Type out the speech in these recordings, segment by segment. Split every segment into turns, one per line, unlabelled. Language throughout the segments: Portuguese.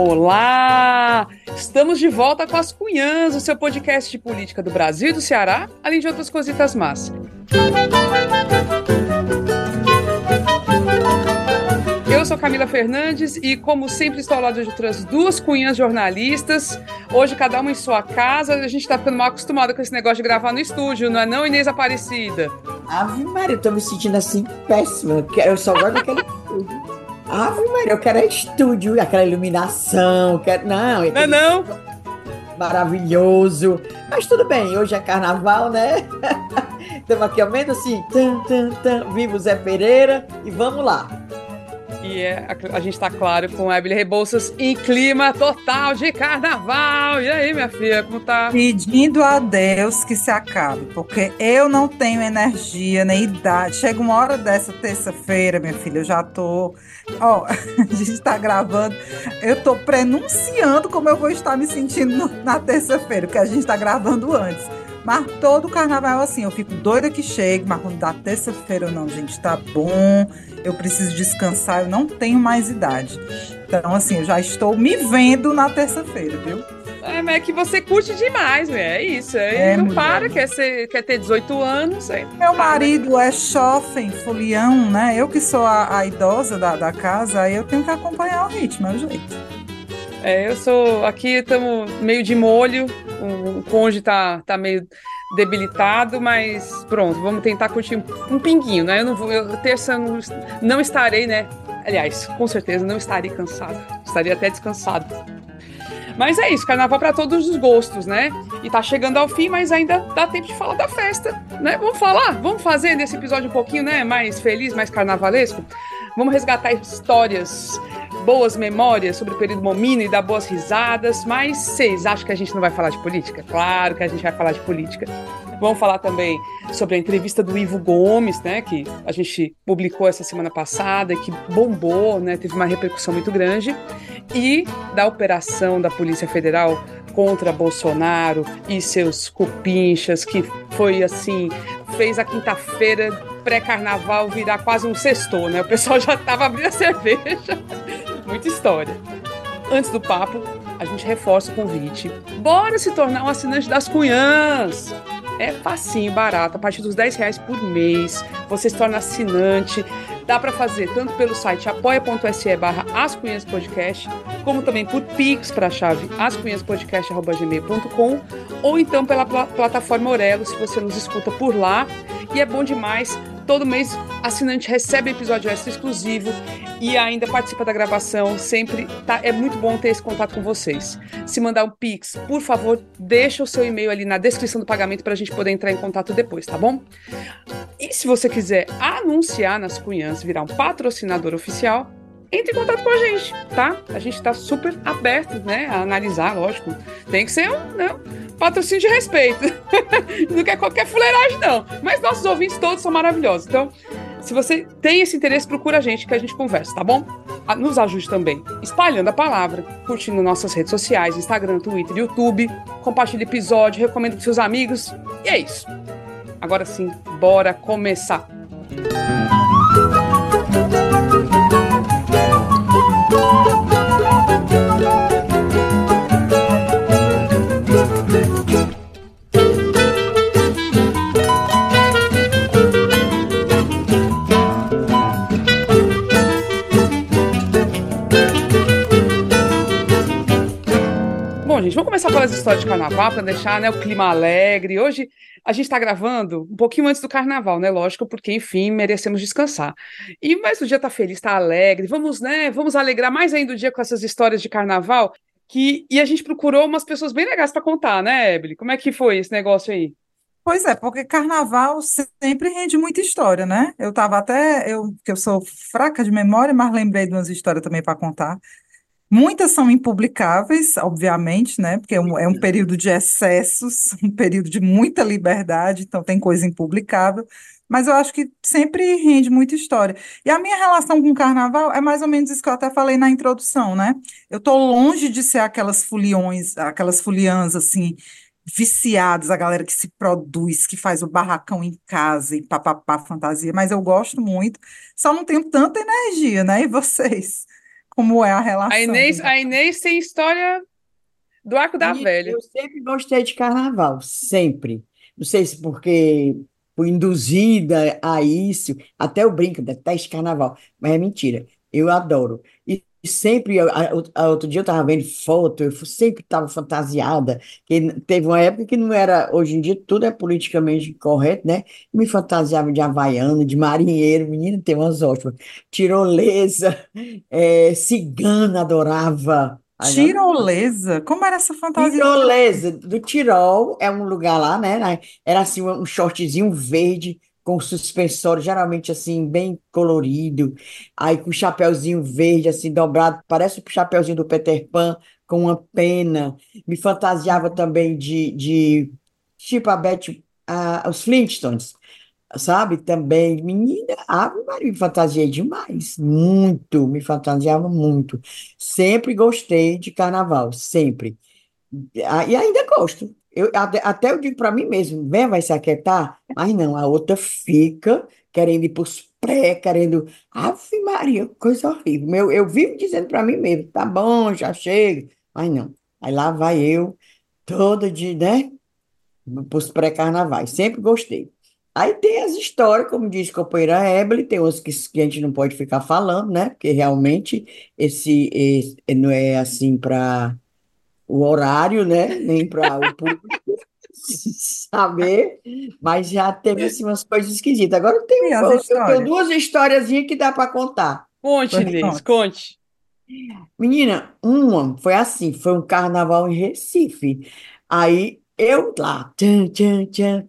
Olá! Estamos de volta com as Cunhãs, o seu podcast de política do Brasil e do Ceará, além de outras cositas más. Eu sou Camila Fernandes e, como sempre, estou ao lado de outras duas cunhas jornalistas. Hoje, cada uma em sua casa. A gente está ficando mal acostumado com esse negócio de gravar no estúdio, não é não, Inês Aparecida?
Ave Maria, eu tô me sentindo assim péssima. Eu só gosto daquele estúdio. Ave Maria, eu quero estúdio, aquela iluminação, quero... Não,
não é não?
Maravilhoso. Mas tudo bem, hoje é carnaval, né? Estamos aqui ao menos assim, tan, tan, tan, vivo Zé Pereira e vamos lá.
E é, a, a gente está claro com a Emily Rebouças em clima total de carnaval. E aí, minha filha, como tá?
Pedindo a Deus que se acabe, porque eu não tenho energia nem idade. Chega uma hora dessa terça-feira, minha filha, eu já tô. Ó, a gente está gravando. Eu tô prenunciando como eu vou estar me sentindo na terça-feira, porque a gente está gravando antes. Mas todo carnaval assim, eu fico doida que chegue, mas quando dá terça-feira, não, gente, tá bom, eu preciso descansar, eu não tenho mais idade. Então, assim, eu já estou me vendo na terça-feira, viu?
É, mas é que você curte demais, né? É isso. É, não mulher. para, quer, ser, quer ter 18 anos. Aí
Meu marido é chofem, folião, né? Eu que sou a, a idosa da, da casa, aí eu tenho que acompanhar o ritmo, é o jeito.
É, eu sou. Aqui estamos meio de molho, o, o cônjuge tá, tá meio debilitado, mas pronto, vamos tentar curtir um, um pinguinho, né? Eu não vou, eu, terça não, não estarei, né? Aliás, com certeza não estarei cansado, estaria até descansado. Mas é isso, carnaval para todos os gostos, né? E tá chegando ao fim, mas ainda dá tempo de falar da festa, né? Vamos falar, vamos fazer nesse episódio um pouquinho, né? Mais feliz, mais carnavalesco. Vamos resgatar histórias, boas memórias sobre o período momino e dar boas risadas. Mas vocês acham que a gente não vai falar de política? Claro que a gente vai falar de política. Vamos falar também sobre a entrevista do Ivo Gomes, né, que a gente publicou essa semana passada, que bombou, né, teve uma repercussão muito grande, e da operação da Polícia Federal contra Bolsonaro e seus cupinchas, que foi assim, fez a quinta-feira pré-carnaval virar quase um sextor, né? O pessoal já estava abrindo a cerveja. Muita história. Antes do papo, a gente reforça o convite. Bora se tornar um assinante das Cunhãs! É facinho, barato, a partir dos 10 reais por mês. Você se torna assinante. Dá para fazer tanto pelo site apoia.se barra Podcast, como também por Pix para a chave ascunhaspodcast.gmail.com ou então pela pl plataforma Orelo, se você nos escuta por lá. E é bom demais Todo mês, assinante recebe episódio extra exclusivo e ainda participa da gravação. Sempre tá, é muito bom ter esse contato com vocês. Se mandar um Pix, por favor, deixa o seu e-mail ali na descrição do pagamento para a gente poder entrar em contato depois, tá bom? E se você quiser anunciar nas Cunhãs, virar um patrocinador oficial, entre em contato com a gente, tá? A gente está super aberto, né, a analisar, lógico. Tem que ser um, né, patrocínio de respeito. não quer qualquer fuleiragem, não. Mas nossos ouvintes todos são maravilhosos. Então, se você tem esse interesse, procura a gente que a gente conversa, tá bom? Nos ajude também espalhando a palavra, curtindo nossas redes sociais, Instagram, Twitter, YouTube, compartilhe episódio, recomenda com seus amigos. E é isso. Agora sim, bora começar. Gente, vamos começar pelas histórias de carnaval para deixar né, o clima alegre. Hoje a gente está gravando um pouquinho antes do carnaval, né? Lógico, porque enfim merecemos descansar. E mas o dia está feliz, está alegre. Vamos, né? Vamos alegrar mais ainda o dia com essas histórias de carnaval. Que e a gente procurou umas pessoas bem legais para contar, né, Ebele? Como é que foi esse negócio aí?
Pois é, porque carnaval sempre rende muita história, né? Eu estava até, eu, que eu sou fraca de memória, mas lembrei de umas histórias também para contar. Muitas são impublicáveis, obviamente, né? Porque é um, é um, período de excessos, um período de muita liberdade, então tem coisa impublicável. Mas eu acho que sempre rende muita história. E a minha relação com o carnaval é mais ou menos isso que eu até falei na introdução, né? Eu estou longe de ser aquelas foliões, aquelas foliãs assim, viciadas, a galera que se produz, que faz o barracão em casa e papapá fantasia, mas eu gosto muito, só não tenho tanta energia, né? E vocês? Como é a
A
relação.
Inês,
do-
a Inês tem história do Arco da
E
Velha.
eu sempre gostei de carnaval, sempre. Não sei se porque fui induzida a isso, até eu brinco, detesto carnaval, mas é mentira, eu adoro. E sempre, a- a- a- outro dia eu estava vendo foto, eu sempre estava fantasiada, que teve uma época que não era, hoje em dia tudo é politicamente correto, né? Me fantasiava de havaiano, de marinheiro, menina, tem umas ótimas. Tirolesa, eh, cigana, adorava.
Tirolesa? Como era essa fantasia?
Tirolesa, do Tirol, é um lugar lá, né, Era assim, um shortzinho verde, com suspensório, geralmente assim, bem colorido, aí com chapéuzinho verde, assim, dobrado, parece o chapéuzinho do Peter Pan, com uma pena. Me fantasiava também de, de tipo a Betty, a, os Flintstones, sabe? Também, menina, Ave Maria, me fantasiei demais, muito, me fantasiava muito. Sempre gostei de carnaval, sempre. E ainda gosto. Eu, até eu digo para mim mesmo, vem, vai se aquietar, mas não, a outra fica querendo ir para os pré, querendo. Ave Maria, coisa horrível. Meu, eu vivo dizendo para mim mesmo, tá bom, já chega, mas não. Aí lá vai eu, toda de, né, para os pré-carnavais, sempre gostei. Aí tem as histórias, como diz a companheira Ebele, tem umas que, que a gente não pode ficar falando, né, porque realmente esse, esse não é assim para o horário, né? Nem para o público saber, mas já teve assim, umas coisas esquisitas. Agora eu tenho,
E as
eu, tenho
histórias?
duas historiazinhas que dá para contar.
Conte, Inês,
conte.
Menina, uma foi assim, foi um carnaval em Recife. Aí eu lá, tchan, tchan, tchan,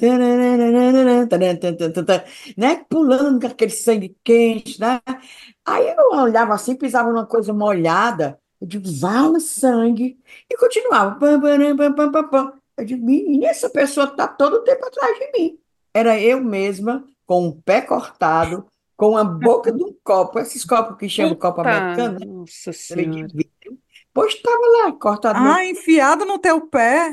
né? Pulando com aquele sangue quente, né? Aí eu olhava assim, pisava numa coisa molhada, eu digo, vala sangue, e continuava. Pam, pam, pam, pam, pam, pam. Eu digo, menina, essa pessoa está todo o tempo atrás de mim. Era eu mesma, com um pé cortado, com a boca de um copo, esses copos que chamam copo
Puta,
americano, né?
nossa senhora.
Pois estava lá, cortado meu.
Ah, enfiado no teu pé.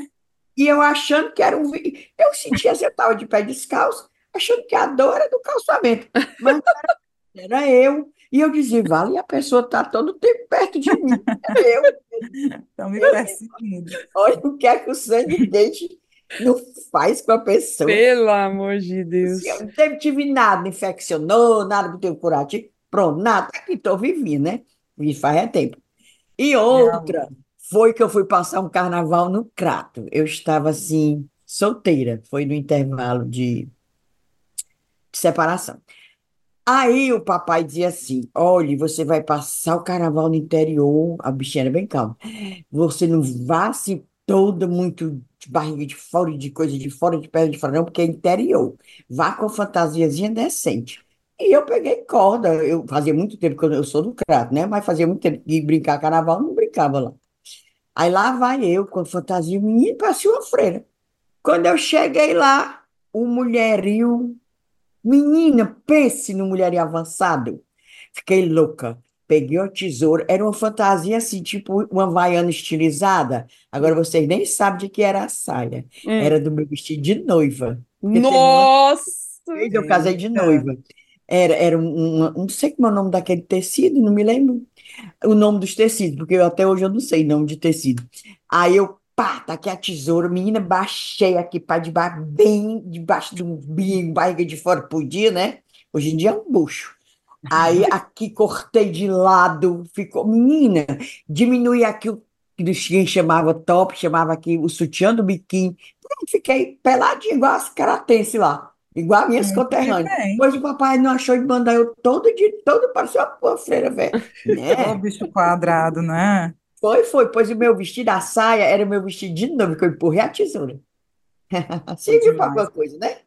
E eu achando que era um. Eu sentia assim, eu estava de pé descalço, achando que a dor era do calçamento. Mas não era, era eu. E eu dizia, vale, a pessoa está todo o tempo perto de mim. Era eu.
Estão me perseguindo.
Olha o que é que o sangue quente não faz com a pessoa.
Pelo amor de Deus.
Assim, eu não tive nada, não infeccionou, nada que teve curativo. Pronto, nada. Aqui estou vivinha, né? E faz é tempo. E outra foi que eu fui passar um carnaval no Crato. Eu estava assim, solteira. Foi no intervalo de, de separação. Aí o papai dizia assim: olhe, você vai passar o carnaval no interior. A bichinha era bem calma. Você não vá assim toda muito de barriga de fora, de coisa de fora, de perna de fora, não, porque é interior. Vá com fantasiazinha decente. E eu peguei corda. Eu fazia muito tempo que eu, sou do Crato, né? Mas fazia muito tempo que brincar carnaval, não brincava lá. Aí lá vai eu com fantasia, menino, parecia uma freira. Quando eu cheguei lá, o mulherio, menina, pense no mulherio avançado. Fiquei louca. Peguei a tesoura, era uma fantasia assim, tipo uma havaiana estilizada. Agora vocês nem sabem de que era a saia.
Hum.
Era do meu vestido de noiva. Porque uma
Nossa!
vez eu casei de noiva. Era, era um, um- não sei como é o nome daquele tecido, não me lembro o nome dos tecidos, porque eu, até hoje eu não sei nome de tecido. Aí eu, pá, tá aqui a tesoura, menina, baixei aqui para debaixo, bem debaixo do umbigo, barriga de fora, podia, né? Hoje em dia é um bucho. Aí aqui cortei de lado, ficou, menina, diminui aqui o que quem chamava top, chamava aqui o sutiã do biquíni. Pronto, fiquei peladinho, igual as caratense lá, igual as minhas
Muito
conterrâneas.
bem.
Pois o papai não achou de mandar eu todo de todo parecia uma pô, freira, velho. Né?
bicho quadrado, né?
Foi, foi. Pois o meu vestido, a saia, era o meu vestido de noiva, que eu empurrei a tesoura. Serviu para alguma coisa, né?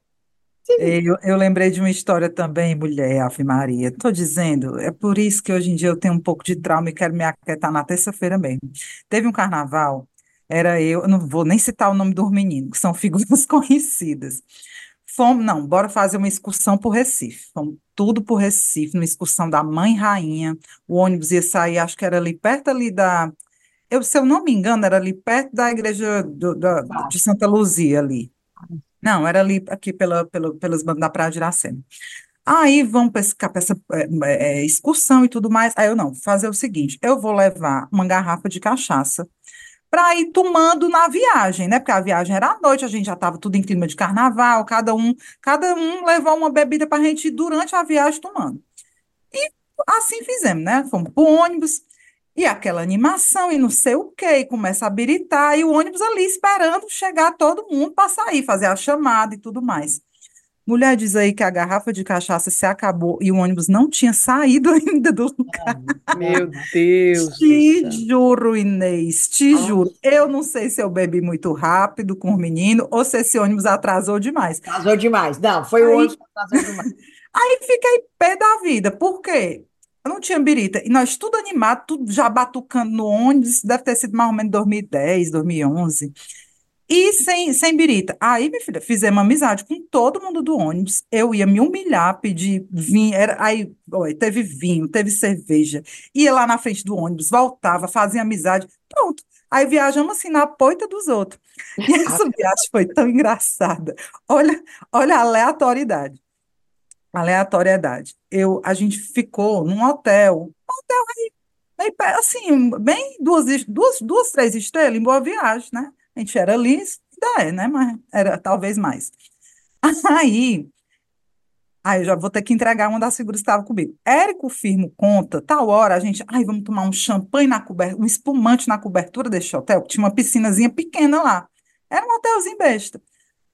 Serviu.
Eu, eu lembrei de uma história também, mulher, Ave Maria. Estou dizendo, é por isso que hoje em dia eu tenho um pouco de trauma e quero me aquietar na terça-feira mesmo. Teve um carnaval, era eu, eu não vou nem citar o nome dos meninos, que são figuras conhecidas. Fomos, não, bora fazer uma excursão por Recife. Fomos tudo por Recife, uma excursão da Mãe Rainha. O ônibus ia sair, acho que era ali perto ali da. Eu, se eu não me engano, era ali perto da igreja do- da- de Santa Luzia ali. Não, era ali aqui pela, pela, pelas bandas da Praia de Iracema. Aí vão pescar essa é, é, excursão e tudo mais. Aí eu não, fazer o seguinte: eu vou levar uma garrafa de cachaça para ir tomando na viagem, né? Porque a viagem era à noite, a gente já estava tudo em clima de carnaval, cada um, cada um levou uma bebida para a gente ir durante a viagem tomando. E assim fizemos, né? Fomos para o ônibus, e aquela animação, e não sei o quê, e começa a biritar, e o ônibus ali esperando chegar todo mundo para sair, fazer a chamada e tudo mais. Mulher diz aí que a garrafa de cachaça se acabou e o ônibus não tinha saído ainda do lugar.
Meu Deus.
Te juro, Inês, te Nossa. juro. Eu não sei se eu bebi muito rápido com o menino ou se esse ônibus atrasou demais.
Atrasou demais. Não, foi aí, o ônibus que atrasou demais.
Aí fiquei pé da vida. Por quê? Eu não tinha birita. E nós tudo animado, tudo já batucando no ônibus. Deve ter sido mais ou menos 2010, 2011. E sem, sem birita. Aí, minha filha, fizemos amizade com todo mundo do ônibus. Eu ia me humilhar, pedir vinho. Era, aí, teve vinho, teve cerveja. Ia lá na frente do ônibus, voltava, fazia amizade. Pronto. Aí viajamos assim na poita dos outros. E essa viagem foi tão engraçada. Olha, olha a aleatoriedade. Aleatoriedade. Eu, a gente ficou num hotel, um hotel aí, aí assim, bem duas, duas, duas, três estrelas em Boa Viagem, né? Gente era ali, é, né? Mas era talvez mais. Aí, aí já vou ter que entregar uma das figuras que estava comigo. Érico Firmo conta, tal hora a gente, ai, vamos tomar um champanhe na cobertura, um espumante na cobertura desse hotel, tinha uma piscinazinha pequena lá. Era um hotelzinho besta.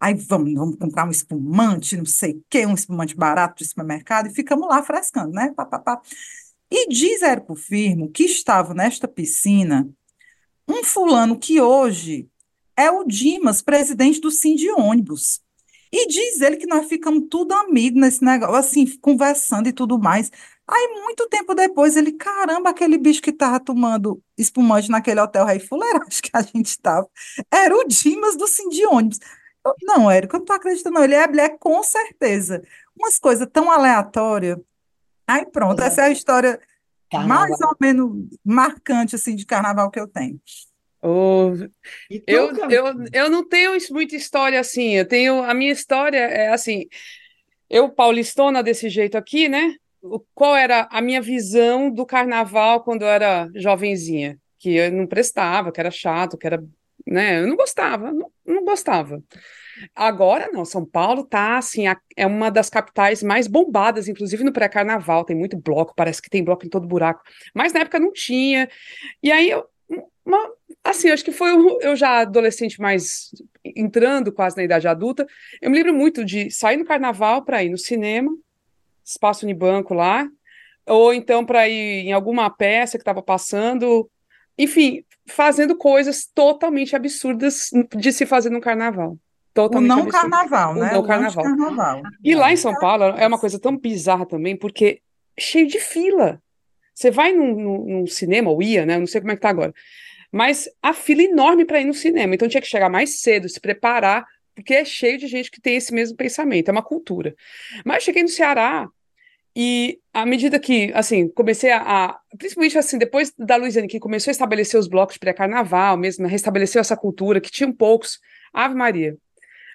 Aí vamos, vamos comprar um espumante, não sei o quê, um espumante barato de supermercado, e ficamos lá frescando, né? Pá, pá, pá. E diz Érico Firmo que estava nesta piscina um fulano que hoje é o Dimas, presidente do Sim de ônibus. E diz ele que nós ficamos tudo amigos nesse negócio, assim, conversando e tudo mais. Aí, muito tempo depois, ele, caramba, aquele bicho que estava tomando espumante naquele hotel Rei Fuleiragem que a gente estava, era o Dimas do Sim de ônibus. Eu, não, Érico, eu não tô acreditando, não. Ele é, ele é com certeza. Umas coisas tão aleatórias. Aí, pronto, essa é a história carnaval. mais ou menos marcante, assim, de carnaval que eu tenho.
Oh, eu, eu, eu não tenho muita história assim. Eu tenho a minha história é assim. Eu paulistona desse jeito aqui, né? Qual era a minha visão do carnaval quando eu era jovenzinha? Que eu não prestava, que era chato, que era, né? Eu não gostava, não, não gostava. Agora não, São Paulo tá assim, a, é uma das capitais mais bombadas, inclusive no pré-carnaval, tem muito bloco, parece que tem bloco em todo buraco, mas na época não tinha. E aí eu, uma, assim, acho que foi eu já adolescente, mais entrando quase na idade adulta. Eu me lembro muito de sair no carnaval para ir no cinema, espaço Unibanco lá, ou então para ir em alguma peça que estava passando, enfim, fazendo coisas totalmente absurdas de se fazer no carnaval. Totalmente
o não carnaval, né?
O não carnaval. carnaval. E lá em São Paulo é uma coisa tão bizarra também, porque cheio de fila. Você vai num, num, num cinema, ou ia, né? Não sei como é que tá agora. Mas a fila enorme para ir no cinema, então tinha que chegar mais cedo, se preparar, porque é cheio de gente que tem esse mesmo pensamento, é uma cultura. Mas cheguei no Ceará e à medida que, assim, comecei a, a principalmente assim, depois da Luiziane, que começou a estabelecer os blocos pré-carnaval mesmo, restabeleceu essa cultura, que tinham poucos, Ave Maria,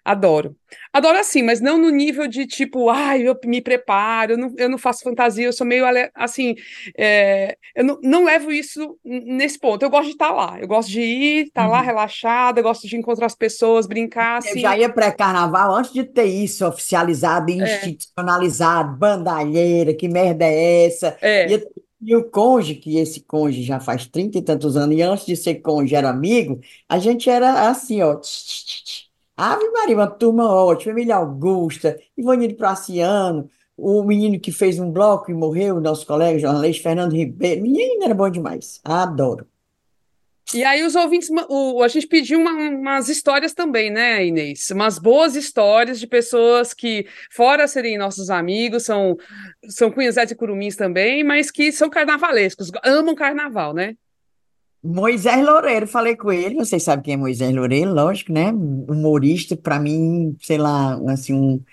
Adoro. Adoro assim, mas não no nível de tipo, ai, eu me preparo, eu não, eu não faço fantasia, eu sou meio assim, é, eu não, não, levo isso nesse ponto. Eu gosto de estar tá lá, eu gosto de ir, estar tá uhum. lá relaxada, eu gosto de encontrar as pessoas, brincar. Assim.
Eu já ia pré-carnaval antes de ter isso oficializado, é. institucionalizado, é. bandalheira, que merda é essa? É. E, e o conge, que esse conge já faz trinta e tantos anos, e antes de ser conge era amigo, a gente era assim, ó. Tch, tch, tch, Ave Maria, uma turma ótima, Emília Augusta, Ivanildo Praciano, o menino que fez um bloco e morreu, nosso colega jornalista Fernando Ribeiro. Menino era bom demais. Adoro.
E aí os ouvintes, o, a gente pediu uma, umas histórias também, né, Inês? Umas boas histórias de pessoas que, fora serem nossos amigos, são, são e curumins também, mas que são carnavalescos, amam carnaval, né?
Moisés Loureiro, falei com ele, vocês sabem quem é Moisés Loureiro, lógico, né? Humorista, para mim, sei lá, assim, um,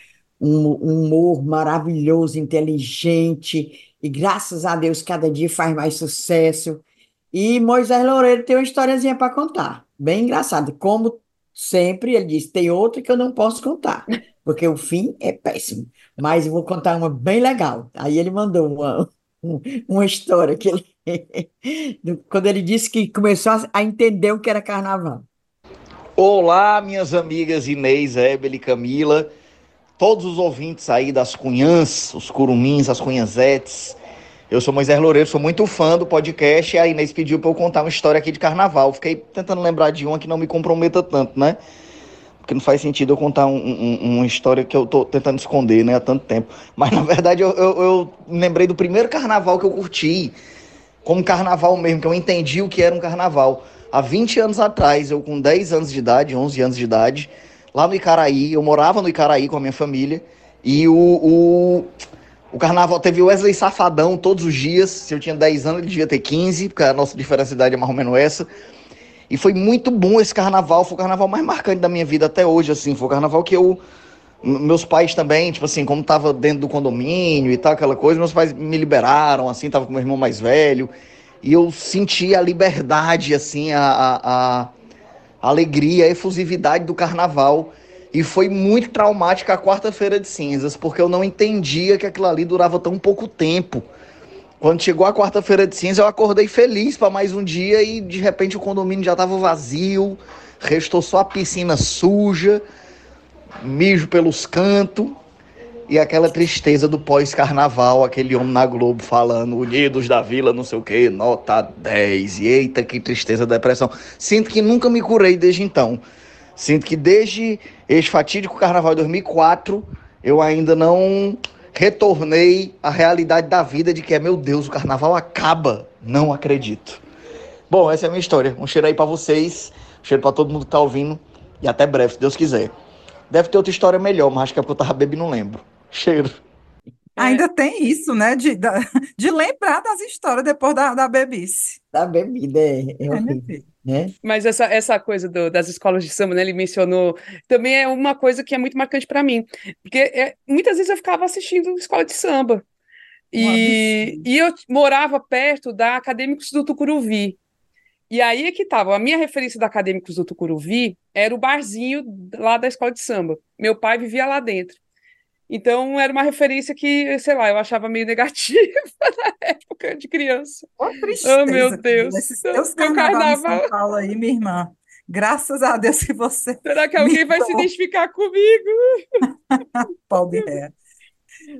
um, humor maravilhoso, inteligente, e graças a Deus cada dia faz mais sucesso. E Moisés Loureiro tem uma historiazinha para contar, bem engraçada. Como sempre, ele disse: tem outra que eu não posso contar, porque o fim é péssimo. Mas eu vou contar uma bem legal. Aí ele mandou uma, uma história que ele, quando ele disse que começou a entender o que era carnaval.
Olá, minhas amigas Inês, Ebel e Camila, todos os ouvintes aí das Cunhãs, os curumins, as cunhazetes. Eu sou Moisés Loureiro, sou muito fã do podcast e a Inês pediu para eu contar uma história aqui de carnaval. Fiquei tentando lembrar de uma que não me comprometa tanto, né? Porque não faz sentido eu contar um, um, uma história que eu tô tentando esconder, né, há tanto tempo. Mas na verdade eu, eu, eu lembrei do primeiro carnaval que eu curti, como carnaval mesmo, que eu entendi o que era um carnaval. Há 20 anos atrás, eu com 10 anos de idade, 11 anos de idade, lá no Icaraí, eu morava no Icaraí com a minha família, e o, o, o carnaval teve o Wesley Safadão todos os dias, se eu tinha 10 anos ele devia ter 15, porque a nossa diferença de idade é mais ou menos essa, e foi muito bom esse carnaval, foi o carnaval mais marcante da minha vida até hoje, assim, foi o carnaval que eu meus pais também, tipo assim, como tava dentro do condomínio e tal, aquela coisa, meus pais me liberaram, assim, tava com meu irmão mais velho e eu senti a liberdade, assim, a, a, a alegria, a efusividade do carnaval. E foi muito traumática a quarta-feira de cinzas, porque eu não entendia que aquilo ali durava tão pouco tempo. Quando chegou a quarta-feira de cinzas, eu acordei feliz para mais um dia e de repente o condomínio já estava vazio, restou só a piscina suja, mijo pelos cantos. E aquela tristeza do pós-carnaval, aquele homem na Globo falando, Unidos da Vila, não sei o quê, nota 10. E eita, que tristeza, depressão. Sinto que nunca me curei desde então. Sinto que desde esse fatídico carnaval de 2004, eu ainda não retornei à realidade da vida de que é, meu Deus, o carnaval acaba. Não acredito. Bom, essa é a minha história. Um cheiro aí para vocês, um cheiro para todo mundo que tá ouvindo. E até breve, se Deus quiser. Deve ter outra história melhor, mas acho que é porque eu tava bebendo não lembro cheiro.
É. Ainda tem isso, né? De, de lembrar das histórias depois da, da bebice.
Da bebida, é, é, é horrível, né?
Mas essa, essa coisa do, das escolas de samba, né? Ele mencionou, também é uma coisa que é muito marcante para mim. Porque é, muitas vezes eu ficava assistindo escola de samba. E, e eu morava perto da Acadêmicos do Tucuruvi. E aí é que estava. A minha referência da Acadêmicos do Tucuruvi era o barzinho lá da escola de samba. Meu pai vivia lá dentro. Então era uma referência que, sei lá, eu achava meio negativa na época de criança.
Oh, tristeza,
oh meu Deus.
Esses teus carnaval, São Paulo aí, minha irmã. Graças a Deus que você.
Será que alguém vai se identificar comigo?
Pode é.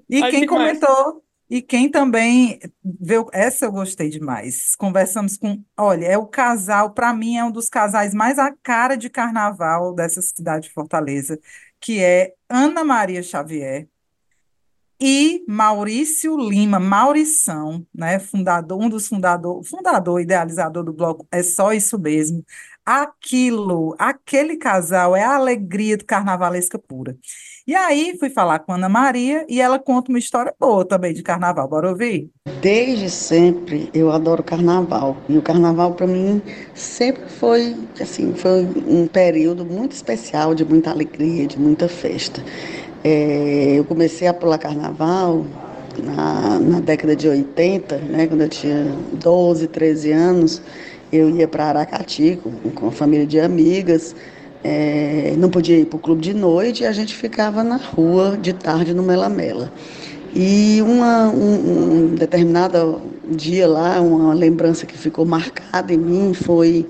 E Ai, quem comentou, e quem também viu, essa eu gostei demais. Conversamos com, olha, é o casal, para mim é um dos casais mais a cara de carnaval dessa cidade de Fortaleza que é Ana Maria Xavier e Maurício Lima, Maurição, né, fundador, um dos fundador, fundador, idealizador do bloco É Só Isso Mesmo. Aquilo, aquele casal é a alegria do carnavalesca pura. E aí fui falar com Ana Maria e ela conta uma história boa também de carnaval. Bora ouvir?
Desde sempre eu adoro carnaval. E o carnaval para mim sempre foi assim, foi um período muito especial, de muita alegria, de muita festa. É, eu comecei a pular carnaval na, na década de 80, né, quando eu tinha 12, 13 anos. Eu ia para Aracati com, com a família de amigas é, não podia ir para o clube de noite e a gente ficava na rua de tarde no Melamela. E uma, um, um determinado dia lá, uma lembrança que ficou marcada em mim foi,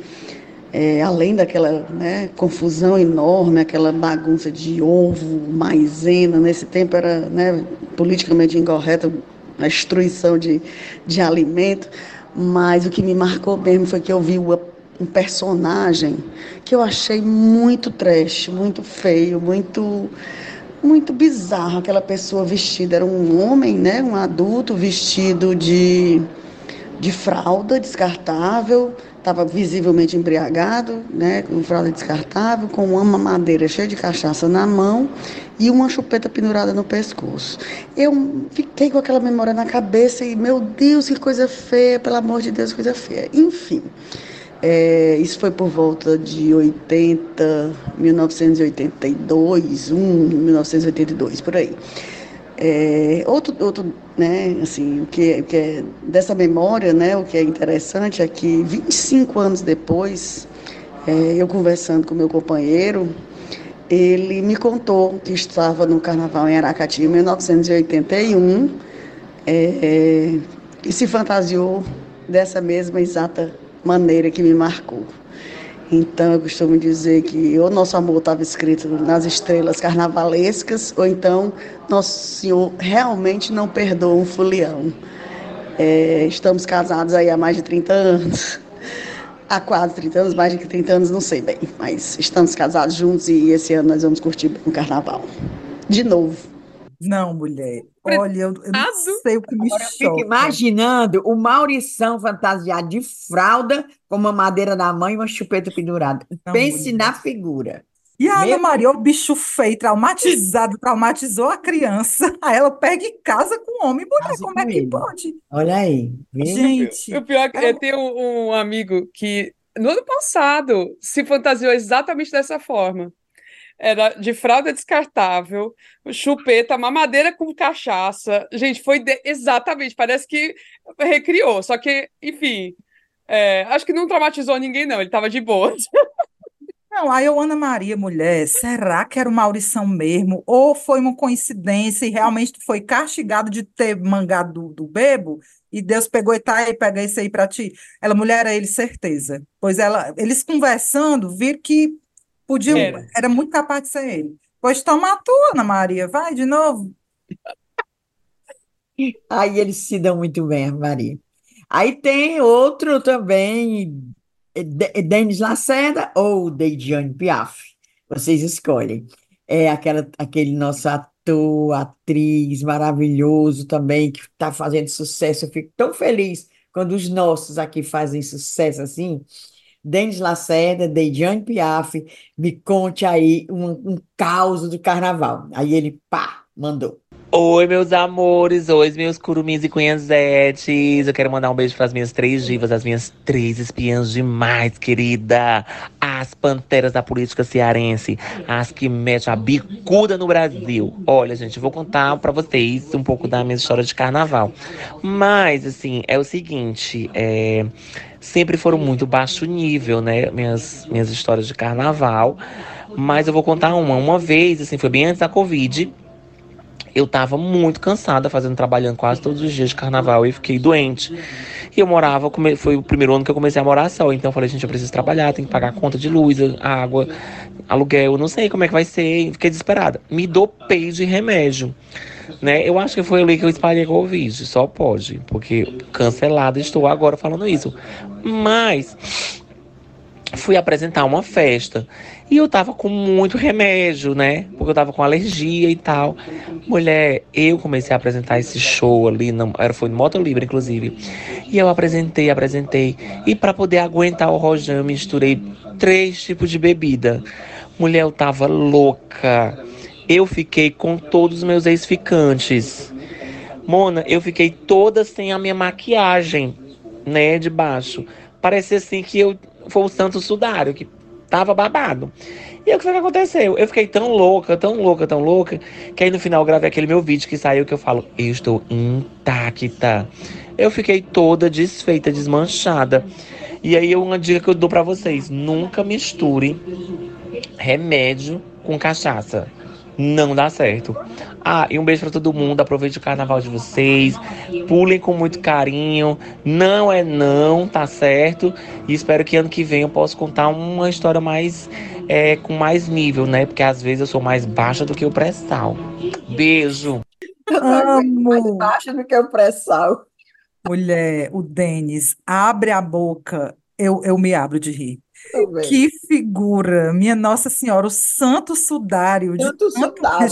é, além daquela né, confusão enorme, aquela bagunça de ovo, maisena, nesse tempo era né, politicamente incorreto a destruição de, de alimento, mas o que me marcou mesmo foi que eu vi o um personagem que eu achei muito trash, muito feio, muito muito bizarro aquela pessoa vestida era um homem, né, um adulto vestido de de fralda descartável, estava visivelmente embriagado, né, com fralda descartável, com uma madeira cheia de cachaça na mão e uma chupeta pendurada no pescoço. Eu fiquei com aquela memória na cabeça e, meu Deus, que coisa feia, pelo amor de Deus, coisa feia. Enfim, é, isso foi por volta de 80, 1982, 1, 1982, por aí. É, outro, outro, né, assim, o que, o que é dessa memória, né, o que é interessante é que 25 anos depois, é, eu conversando com meu companheiro, ele me contou que estava no carnaval em Aracati em 1981 é, e se fantasiou dessa mesma exata maneira que me marcou. Então eu costumo dizer que ou nosso amor estava escrito nas estrelas carnavalescas, ou então Nosso Senhor realmente não perdoa um fulião. É, estamos casados aí há mais de 30 anos. Há quase 30 anos, mais de 30 anos, não sei bem. Mas estamos casados juntos e esse ano nós vamos curtir um carnaval. De novo.
Não, mulher. Olha, eu, eu não sei o que me
Agora eu fico
choca.
imaginando o Maurição fantasiado de fralda com uma madeira na mão e uma chupeta pendurada.
Não,
Pense
mulher.
na figura.
E a Ana
Meu
Maria, o bicho feio, traumatizado, traumatizou a criança. Aí ela pega e casa com o homem. Mulher,
Casa
como é
com
que
ele.
pode?
Olha aí, viu?
Gente,
O pior é que eu tenho um, um amigo que no ano passado se fantasiou exatamente dessa forma. Era de fralda descartável, chupeta, mamadeira com cachaça. Gente, foi de- exatamente, parece que recriou. Só que, enfim, é, acho que não traumatizou ninguém, não. Ele tava de boa.
Não, aí eu, Ana Maria, mulher, será que era o Maurição mesmo? Ou foi uma coincidência e realmente foi castigado de ter mangado do, do bebo? E Deus pegou e tá aí, pega isso aí pra ti. Ela, mulher, era ele, certeza. Pois ela, eles conversando, viram que podiam,
Era.
era muito capaz de ser ele. Pois toma a tua, Ana Maria, vai de novo.
Aí eles se dão muito bem, a Maria. Aí tem outro também, De- Denis Lacerda ou Dejiane Piaf. Vocês escolhem. É aquela, aquele nosso ator, atriz maravilhoso também, que está fazendo sucesso. Eu fico tão feliz quando os nossos aqui fazem sucesso assim. Denis Lacerda, Dejiane Piaf, me conte aí um, um caos do carnaval. Aí ele, pá, mandou.
Oi, meus amores, oi, meus curumins e cunhazetes. Eu quero mandar um beijo para as minhas três divas, as minhas três espiãs demais, querida. As panteras da política cearense, as que metem a bicuda no Brasil. Olha, gente, eu vou contar para vocês um pouco da minha história de carnaval. Mas, assim, é o seguinte, é, sempre foram muito baixo nível, né? Minhas, minhas histórias de carnaval. Mas eu vou contar uma. Uma vez, assim, foi bem antes da Covid eu tava muito cansada, fazendo, trabalhando quase todos os dias de carnaval e fiquei doente. E eu morava, foi o primeiro ano que eu comecei a morar só. Então eu falei, gente, eu preciso trabalhar, tenho que pagar a conta de luz, água, aluguel, não sei como é que vai ser. Fiquei desesperada. Me dopei de remédio. Né? Eu acho que foi ali que eu espalhei Covid, só pode, porque cancelada estou agora falando isso. Mas fui apresentar uma festa. E eu tava com muito remédio, né? Porque eu tava com alergia e tal. Mulher, eu comecei a apresentar esse show ali, era, foi no Moto Livre, inclusive. E eu apresentei, apresentei. E para poder aguentar o rojão, misturei três tipos de bebida. Mulher, eu tava louca. Eu fiquei com todos os meus ex-ficantes. Mona, eu fiquei toda sem a minha maquiagem, né, de baixo. Parecia assim que eu foi o Santo Sudário, que tava babado. E o que foi que aconteceu? Eu fiquei tão louca, tão louca, tão louca, que aí no final eu gravei aquele meu vídeo que saiu que eu falo, eu estou intacta. Eu fiquei toda desfeita, desmanchada. E aí uma dica que eu dou pra vocês, nunca misture remédio com cachaça. Não dá certo. Ah, e um beijo pra todo mundo. Aproveite o carnaval de vocês. Pulem com muito carinho. Não é não, tá certo? E espero que ano que vem eu possa contar uma história mais é, com mais nível, né? Porque às vezes eu sou mais baixa do que o pré-sal. Beijo.
Mais
Amo.
baixo do que o pré-sal.
Mulher, o Denis abre a boca, eu, eu me abro de rir. Que figura, minha Nossa Senhora, o santo sudário
tanto sudário.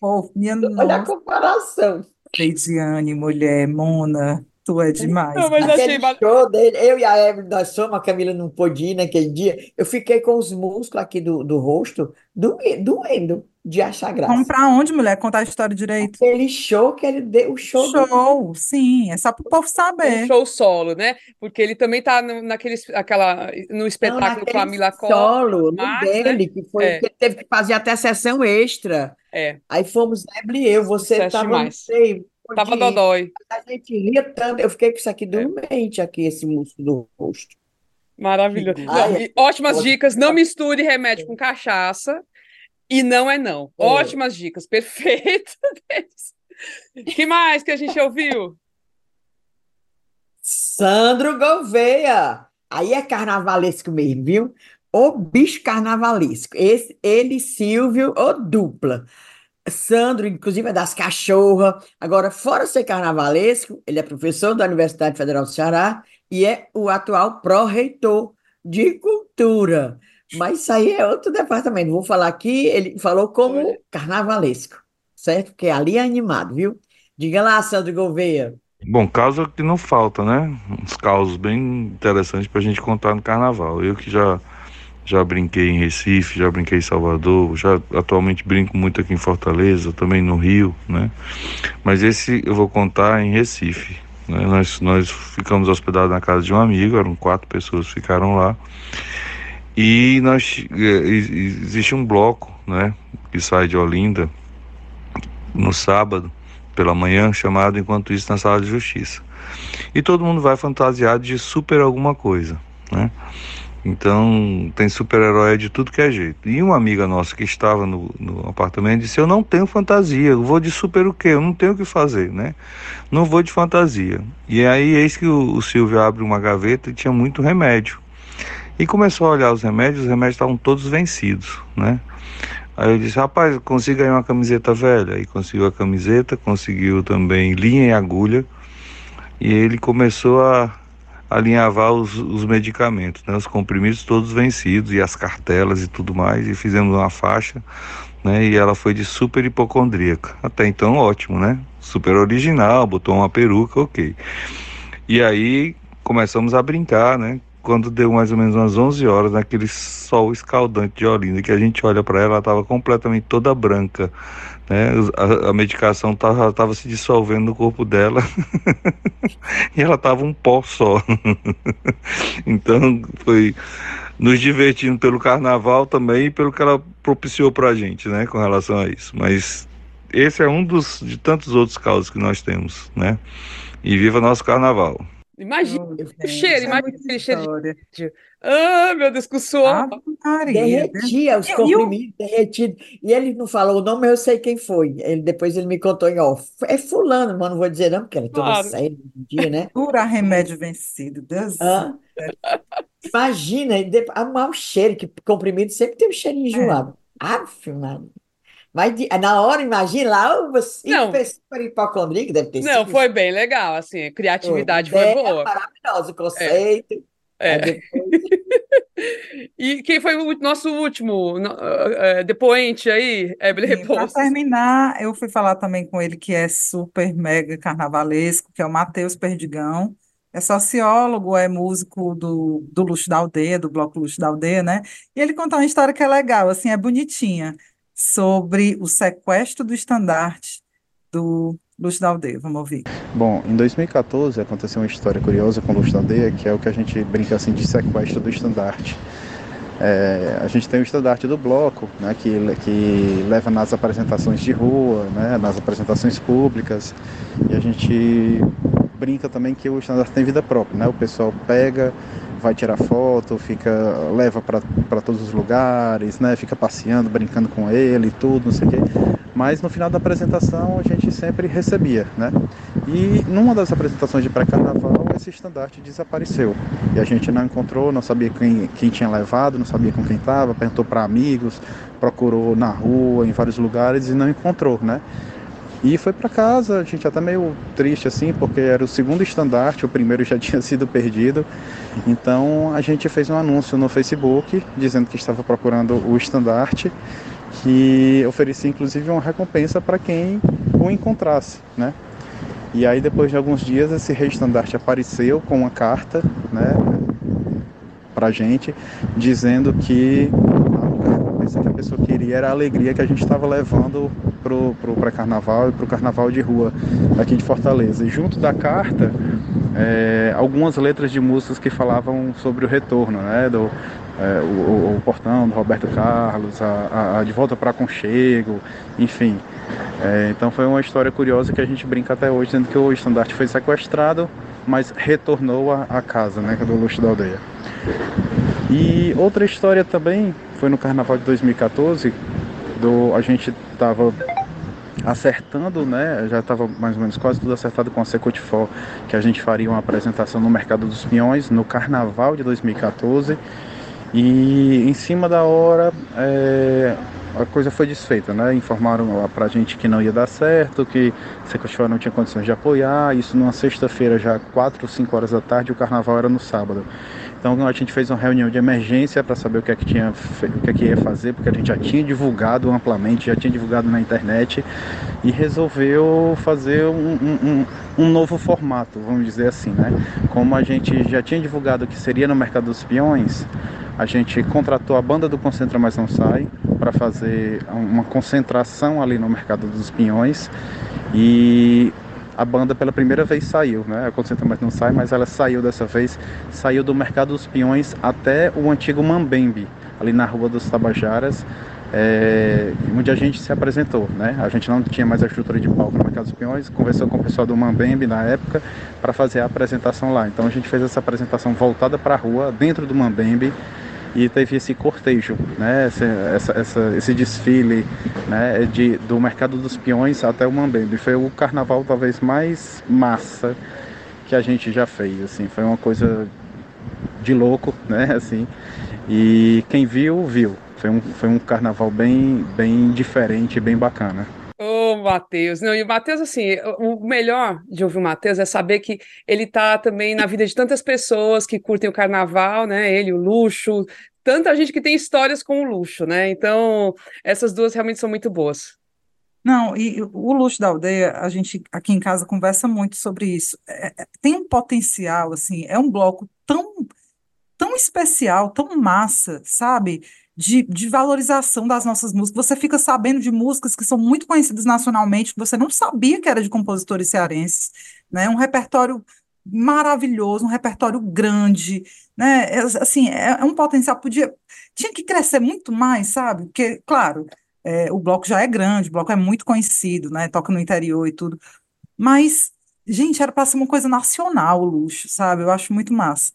povo. Minha
Olha a
nossa,
comparação.
Leidiane, mulher, Mona, tu é demais.
Não, mas achei
Aquele
ba-
show dele, eu e a Evelyn, nós somos, a Camila não pôde ir naquele dia. Eu fiquei com os músculos aqui do, do rosto doe- doendo de achar
Vamos
graça.
pra onde, mulher? Contar a história direito.
Aquele show que ele deu, o show do
Show, sim, é só pro povo
um
saber.
show solo, né? Porque ele também tá no, naquele, aquela, no
Não,
espetáculo com a Mila Costa,
solo,
né?
dele, que foi
É.
que ele teve que fazer até sessão extra.
É,
Aí fomos, Evelyn e eu, você
sucesso
estava, não sei,
Tava dodói.
A gente ria tanto, eu fiquei com isso aqui
É.
dormente, aqui, esse músculo do rosto.
Maravilhoso. Não,
Ai,
e ótimas dicas. Não misture remédio com cachaça. E não é não.
É.
Ótimas dicas, perfeito. que mais que a gente ouviu?
Sandro Gouveia. Aí é carnavalesco mesmo, viu? O bicho carnavalesco. Esse, ele, Silvio, o dupla. Sandro, inclusive, é das cachorras. Agora, fora ser carnavalesco, ele é professor da Universidade Federal do Ceará e é o atual pró-reitor de cultura. Mas isso aí é outro departamento. Vou falar aqui, ele falou como carnavalesco, certo? Porque ali é animado, viu? Diga lá, Sandro Gouveia.
Bom, causa que não falta, né? Uns causos bem interessantes pra gente contar no carnaval. Eu que já já brinquei em Recife, já brinquei em Salvador, já atualmente brinco muito aqui em Fortaleza, também no Rio, né? Mas esse eu vou contar em Recife. né? Nós, nós ficamos hospedados na casa de um amigo, eram quatro pessoas que ficaram lá. E nós e- existe um bloco, né, que sai de Olinda no sábado pela manhã, chamado Enquanto Isso na Sala de Justiça. E todo mundo vai fantasiado de super alguma coisa, né? Então, tem super-herói de tudo que é jeito. E uma amiga nossa que estava no, no apartamento disse: Eu não tenho fantasia, eu vou de super o quê? Eu não tenho o que fazer, né? Não vou de fantasia. E aí, eis que o, o Silvio abre uma gaveta e tinha muito remédio. E começou a olhar os remédios, os remédios estavam todos vencidos, né? Aí eu disse, rapaz, eu consigo ganhar uma camiseta velha. Aí conseguiu a camiseta, conseguiu também linha e agulha. E ele começou a alinhavar os, os medicamentos, né? Os comprimidos todos vencidos e as cartelas e tudo mais. E fizemos uma faixa, né? E ela foi de super hipocondríaca. Até então, ótimo, né? Super original, botou uma peruca, ok. E aí começamos a brincar, né? Quando deu mais ou menos umas 11 horas, naquele sol escaldante de Olinda, que a gente olha para ela, ela estava completamente toda branca, né? A, a medicação estava tava se dissolvendo no corpo dela e ela estava um pó só. então foi nos divertindo pelo carnaval também e pelo que ela propiciou para a gente, né? Com relação a isso. Mas esse é um dos de tantos outros causos que nós temos, né? E viva nosso carnaval!
Imagina
Oh,
o cheiro,
é
imagina aquele cheiro de. Ah, meu Deus, com suor.
Maria.
Derretia os comprimidos, derretido. E ele não falou o nome, mas eu sei quem foi. Ele, depois ele me contou em off. É fulano, mas não vou dizer não, porque ela é toda
Claro.
séria em dia, né?
Pura remédio vencido. Deus.
Hã? Imagina, e depois, ah, mau cheiro, que comprimido sempre tem um cheirinho enjoado. Aff, mano. Mas na hora, imagina lá, você
Não.
hiper, super hipocondríaco, deve ter
Não,
sido.
foi bem legal, assim, a criatividade foi
Ideia
boa.
maravilhosa, o conceito.
É.
Aí depois,
E quem foi o nosso último eh, eh, depoente aí, Evelyn
Para
Rebouças?
terminar, eu fui falar também com ele, que é super mega carnavalesco, que é o Matheus Perdigão. É sociólogo, é músico do, do Luxo da Aldeia, do Bloco Luxo da Aldeia, né? E ele conta uma história que é legal, assim, é bonitinha, sobre o sequestro do estandarte do Luxo da Aldeia. Vamos ouvir.
Bom, em 2014 aconteceu uma história curiosa com Luz da Aldeia, que é o que a gente brinca assim de sequestro do estandarte. É, a gente tem o estandarte do bloco, né, que, que leva nas apresentações de rua, né, nas apresentações públicas, e a gente brinca também que o estandarte tem vida própria, né? O pessoal pega, vai tirar foto, fica leva para todos os lugares, né? Fica passeando, brincando com ele e tudo, não sei o quê. Mas no final da apresentação a gente sempre recebia, né? E numa das apresentações de pré-carnaval esse estandarte desapareceu. E a gente não encontrou, não sabia quem, quem tinha levado, não sabia com quem estava, perguntou para amigos, procurou na rua, em vários lugares e não encontrou, né? E foi para casa, a gente até meio triste assim, porque era o segundo estandarte, o primeiro já tinha sido perdido. Então a gente fez um anúncio no Facebook dizendo que estava procurando o estandarte, que oferecia inclusive uma recompensa para quem o encontrasse, né? E aí depois de alguns dias esse rei-estandarte apareceu com uma carta, né, pra gente, dizendo que a única recompensa que a pessoa queria era a alegria que a gente estava levando pro, pro pré-carnaval e pro carnaval de rua aqui de Fortaleza. E junto da carta, é, algumas letras de músicas que falavam sobre o retorno, né, do é, o, o, o Portão, do Roberto Carlos, a, a, De Volta para Conchego, enfim. É, então foi uma história curiosa que a gente brinca até hoje, dizendo que o estandarte foi sequestrado, mas retornou à casa, né, do luxo da aldeia. E outra história também foi no carnaval de 2014, a gente estava acertando, né? Já estava mais ou menos quase tudo acertado com a Secotifor, que a gente faria uma apresentação no Mercado dos Pinhões no Carnaval de 2014. E em cima da hora é, a coisa foi desfeita, né? Informaram para a gente que não ia dar certo, que Secotifor não tinha condições de apoiar. Isso numa sexta-feira, já 4 ou 5 horas da tarde, o carnaval era no sábado. Então a gente fez uma reunião de emergência para saber o que é que tinha, o que é que ia fazer, porque a gente já tinha divulgado amplamente, já tinha divulgado na internet e resolveu fazer um, um, um novo formato, vamos dizer assim, né? Como a gente já tinha divulgado que seria no mercado dos peões, a gente contratou a banda do Concentra Mas Não Sai para fazer uma concentração ali no mercado dos pinhões e a banda pela primeira vez saiu, né? A Concentra Mais Não Sai, mas ela saiu dessa vez, saiu do Mercado dos Peões até o antigo Mambembe, ali na Rua dos Tabajaras, é, onde a gente se apresentou, né? A gente não tinha mais a estrutura de palco no Mercado dos Peões, conversou com o pessoal do Mambembe na época para fazer a apresentação lá. Então a gente fez essa apresentação voltada para a rua, dentro do Mambembe, e teve esse cortejo, né, esse, essa, essa, esse desfile né, de, do Mercado dos Peões até o Mambembe. Foi o carnaval talvez mais massa que a gente já fez, assim, foi uma coisa de louco, né, assim, e quem viu, viu. Foi um, foi um carnaval bem, bem diferente, bem bacana.
Ô, oh, Matheus. Não, e o Matheus, assim, o melhor de ouvir o Matheus é saber que ele tá também na vida de tantas pessoas que curtem o carnaval, né? Ele, o luxo, tanta gente que tem histórias com o luxo, né? Então, essas duas realmente são muito boas.
Não, e o luxo da aldeia, a gente aqui em casa conversa muito sobre isso. É, é tem um potencial, assim, é um bloco tão, tão especial, tão massa, sabe? De, de valorização das nossas músicas. Você fica sabendo de músicas que são muito conhecidas nacionalmente, que você não sabia que era de compositores cearenses, né? Um repertório maravilhoso, um repertório grande, né? É, assim, é, é um potencial, podia, tinha que crescer muito mais, sabe? Porque, claro, é, o bloco já é grande, o bloco é muito conhecido, né? Toca no interior e tudo, mas, gente, era para ser uma coisa nacional o luxo, sabe? Eu acho muito massa.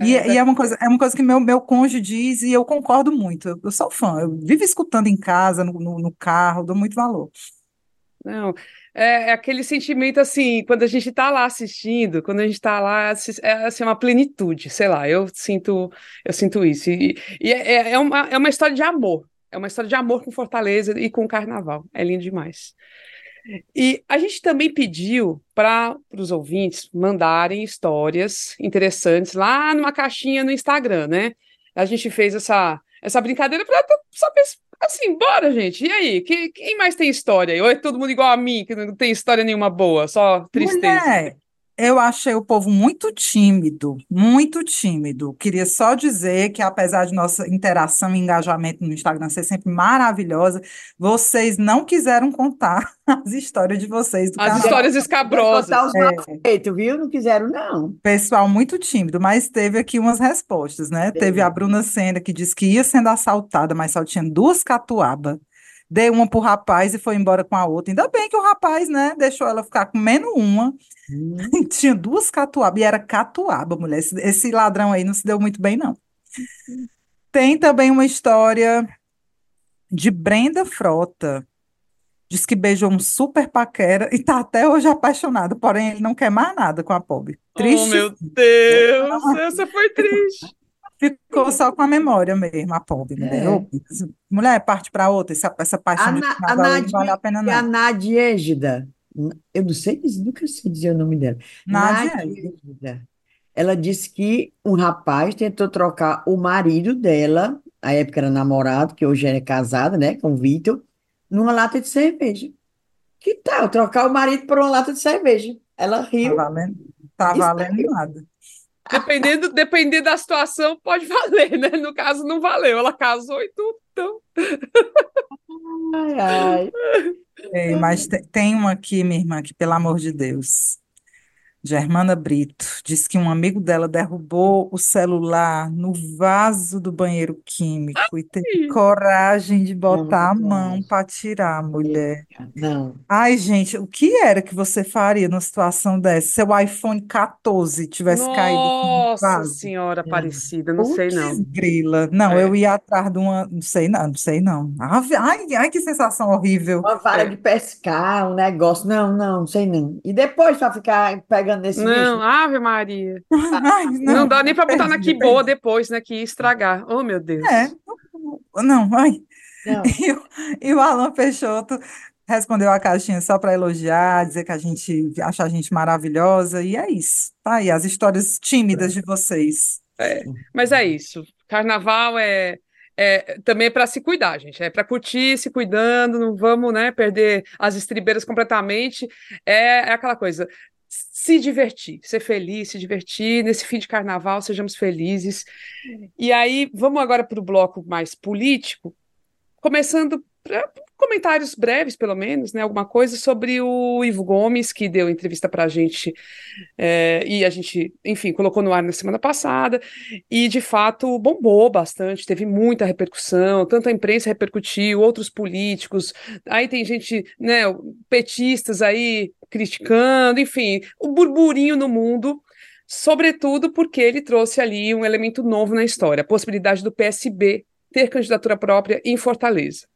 E, é, e é uma coisa, é uma coisa que meu, meu cônjuge diz e eu concordo muito. Eu, eu sou fã, eu vivo escutando em casa, no, no, no carro, dou muito valor.
Não, é, é, aquele sentimento assim, quando a gente está lá assistindo, quando a gente está lá, é assim, uma plenitude, sei lá, eu sinto, eu sinto isso. E, e é, é, é, uma, é uma história de amor, é uma história de amor com Fortaleza e com Carnaval. É lindo demais. E a gente também pediu para os ouvintes mandarem histórias interessantes lá numa caixinha no Instagram, né? A gente fez essa, essa brincadeira para saber assim, bora, gente. E aí, quem, quem mais tem história? Ou é todo mundo igual a mim, que não tem história nenhuma boa, só tristeza?
Mulher, eu achei o povo muito tímido, muito tímido. Queria só dizer que, apesar de nossa interação e engajamento no Instagram ser sempre maravilhosa, vocês não quiseram contar as histórias de vocês.
as canal. histórias escabrosas.
Contar os é. feitos, viu? Não quiseram, não.
Pessoal muito tímido, mas teve aqui umas respostas, né? Teve a Bruna Senda, que disse que ia sendo assaltada, mas só tinha duas catuaba dei uma pro rapaz e foi embora com a outra. Ainda bem que o rapaz, né, deixou ela ficar comendo uma. Hum. Tinha duas catuabas, e era catuaba, mulher. Esse, esse, ladrão aí não se deu muito bem, não. Tem também uma história de Brenda Frota. Diz que beijou um super paquera e tá até hoje apaixonado, porém ele não quer mais nada com a pobre. Triste.
Oh, meu Deus, essa foi triste.
Ficou só com a memória mesmo, a pobre, né? É. Mulher, parte para outra, essa, essa paixão a não vale a pena não.
A Nadiegida, eu não sei, nunca sei dizer o nome dela. Nadiegida. Ela disse que um rapaz tentou trocar o marido dela, a época era namorado, que hoje é casada, né, com o Vitor, numa lata de cerveja. Que tal trocar o marido por uma lata de cerveja? Ela riu.
Tá valendo, tá valendo nada.
Dependendo, dependendo da situação, pode valer, né? No caso, não valeu. Ela casou e tudo, então.
Ai, ai.
É, mas tem uma aqui, minha irmã, que pelo amor de Deus. Germana Brito disse que um amigo dela derrubou o celular no vaso do banheiro químico e teve coragem de botar a mão para tirar, mulher.
Não.
Ai, gente, o que era que você faria numa situação dessa? Seu iPhone 14 tivesse caído no
Nossa
vaso?
Senhora Aparecida, não sei não.
grila. Não,
É.
eu ia atrás de uma. Não sei não, não sei não. Ave- Ai, ai, que sensação horrível.
Uma vara
É.
de pescar, um negócio. Não, não, não sei não. E depois para ficar pegando nesse
Não,
bicho?
Ave Maria.
Ai,
Não
não,
dá nem pra botar na que boa depois, né? Que ia estragar. Oh, meu Deus.
É, não, ai.
Não.
E o, e o Alan Peixoto respondeu a caixinha só para elogiar, dizer que a gente acha a gente maravilhosa, e é isso. Tá aí, as histórias tímidas de vocês.
Mas é isso. Carnaval é, é também para se cuidar, gente. É para curtir, se cuidando, não vamos, né, perder as estribeiras completamente. É, é aquela coisa. Se divertir, ser feliz, se divertir nesse fim de carnaval, sejamos felizes. E aí, vamos agora para o bloco mais político, começando comentários breves, pelo menos, né? Alguma coisa sobre o Ivo Gomes, que deu entrevista para a gente, é, e a gente, enfim, colocou no ar na semana passada, e de fato bombou bastante, teve muita repercussão, tanto a imprensa repercutiu, outros políticos, aí tem gente, né, petistas aí criticando, enfim, o burburinho no mundo. Sobretudo porque ele trouxe ali um elemento novo na história, a possibilidade do PSB ter candidatura própria em Fortaleza.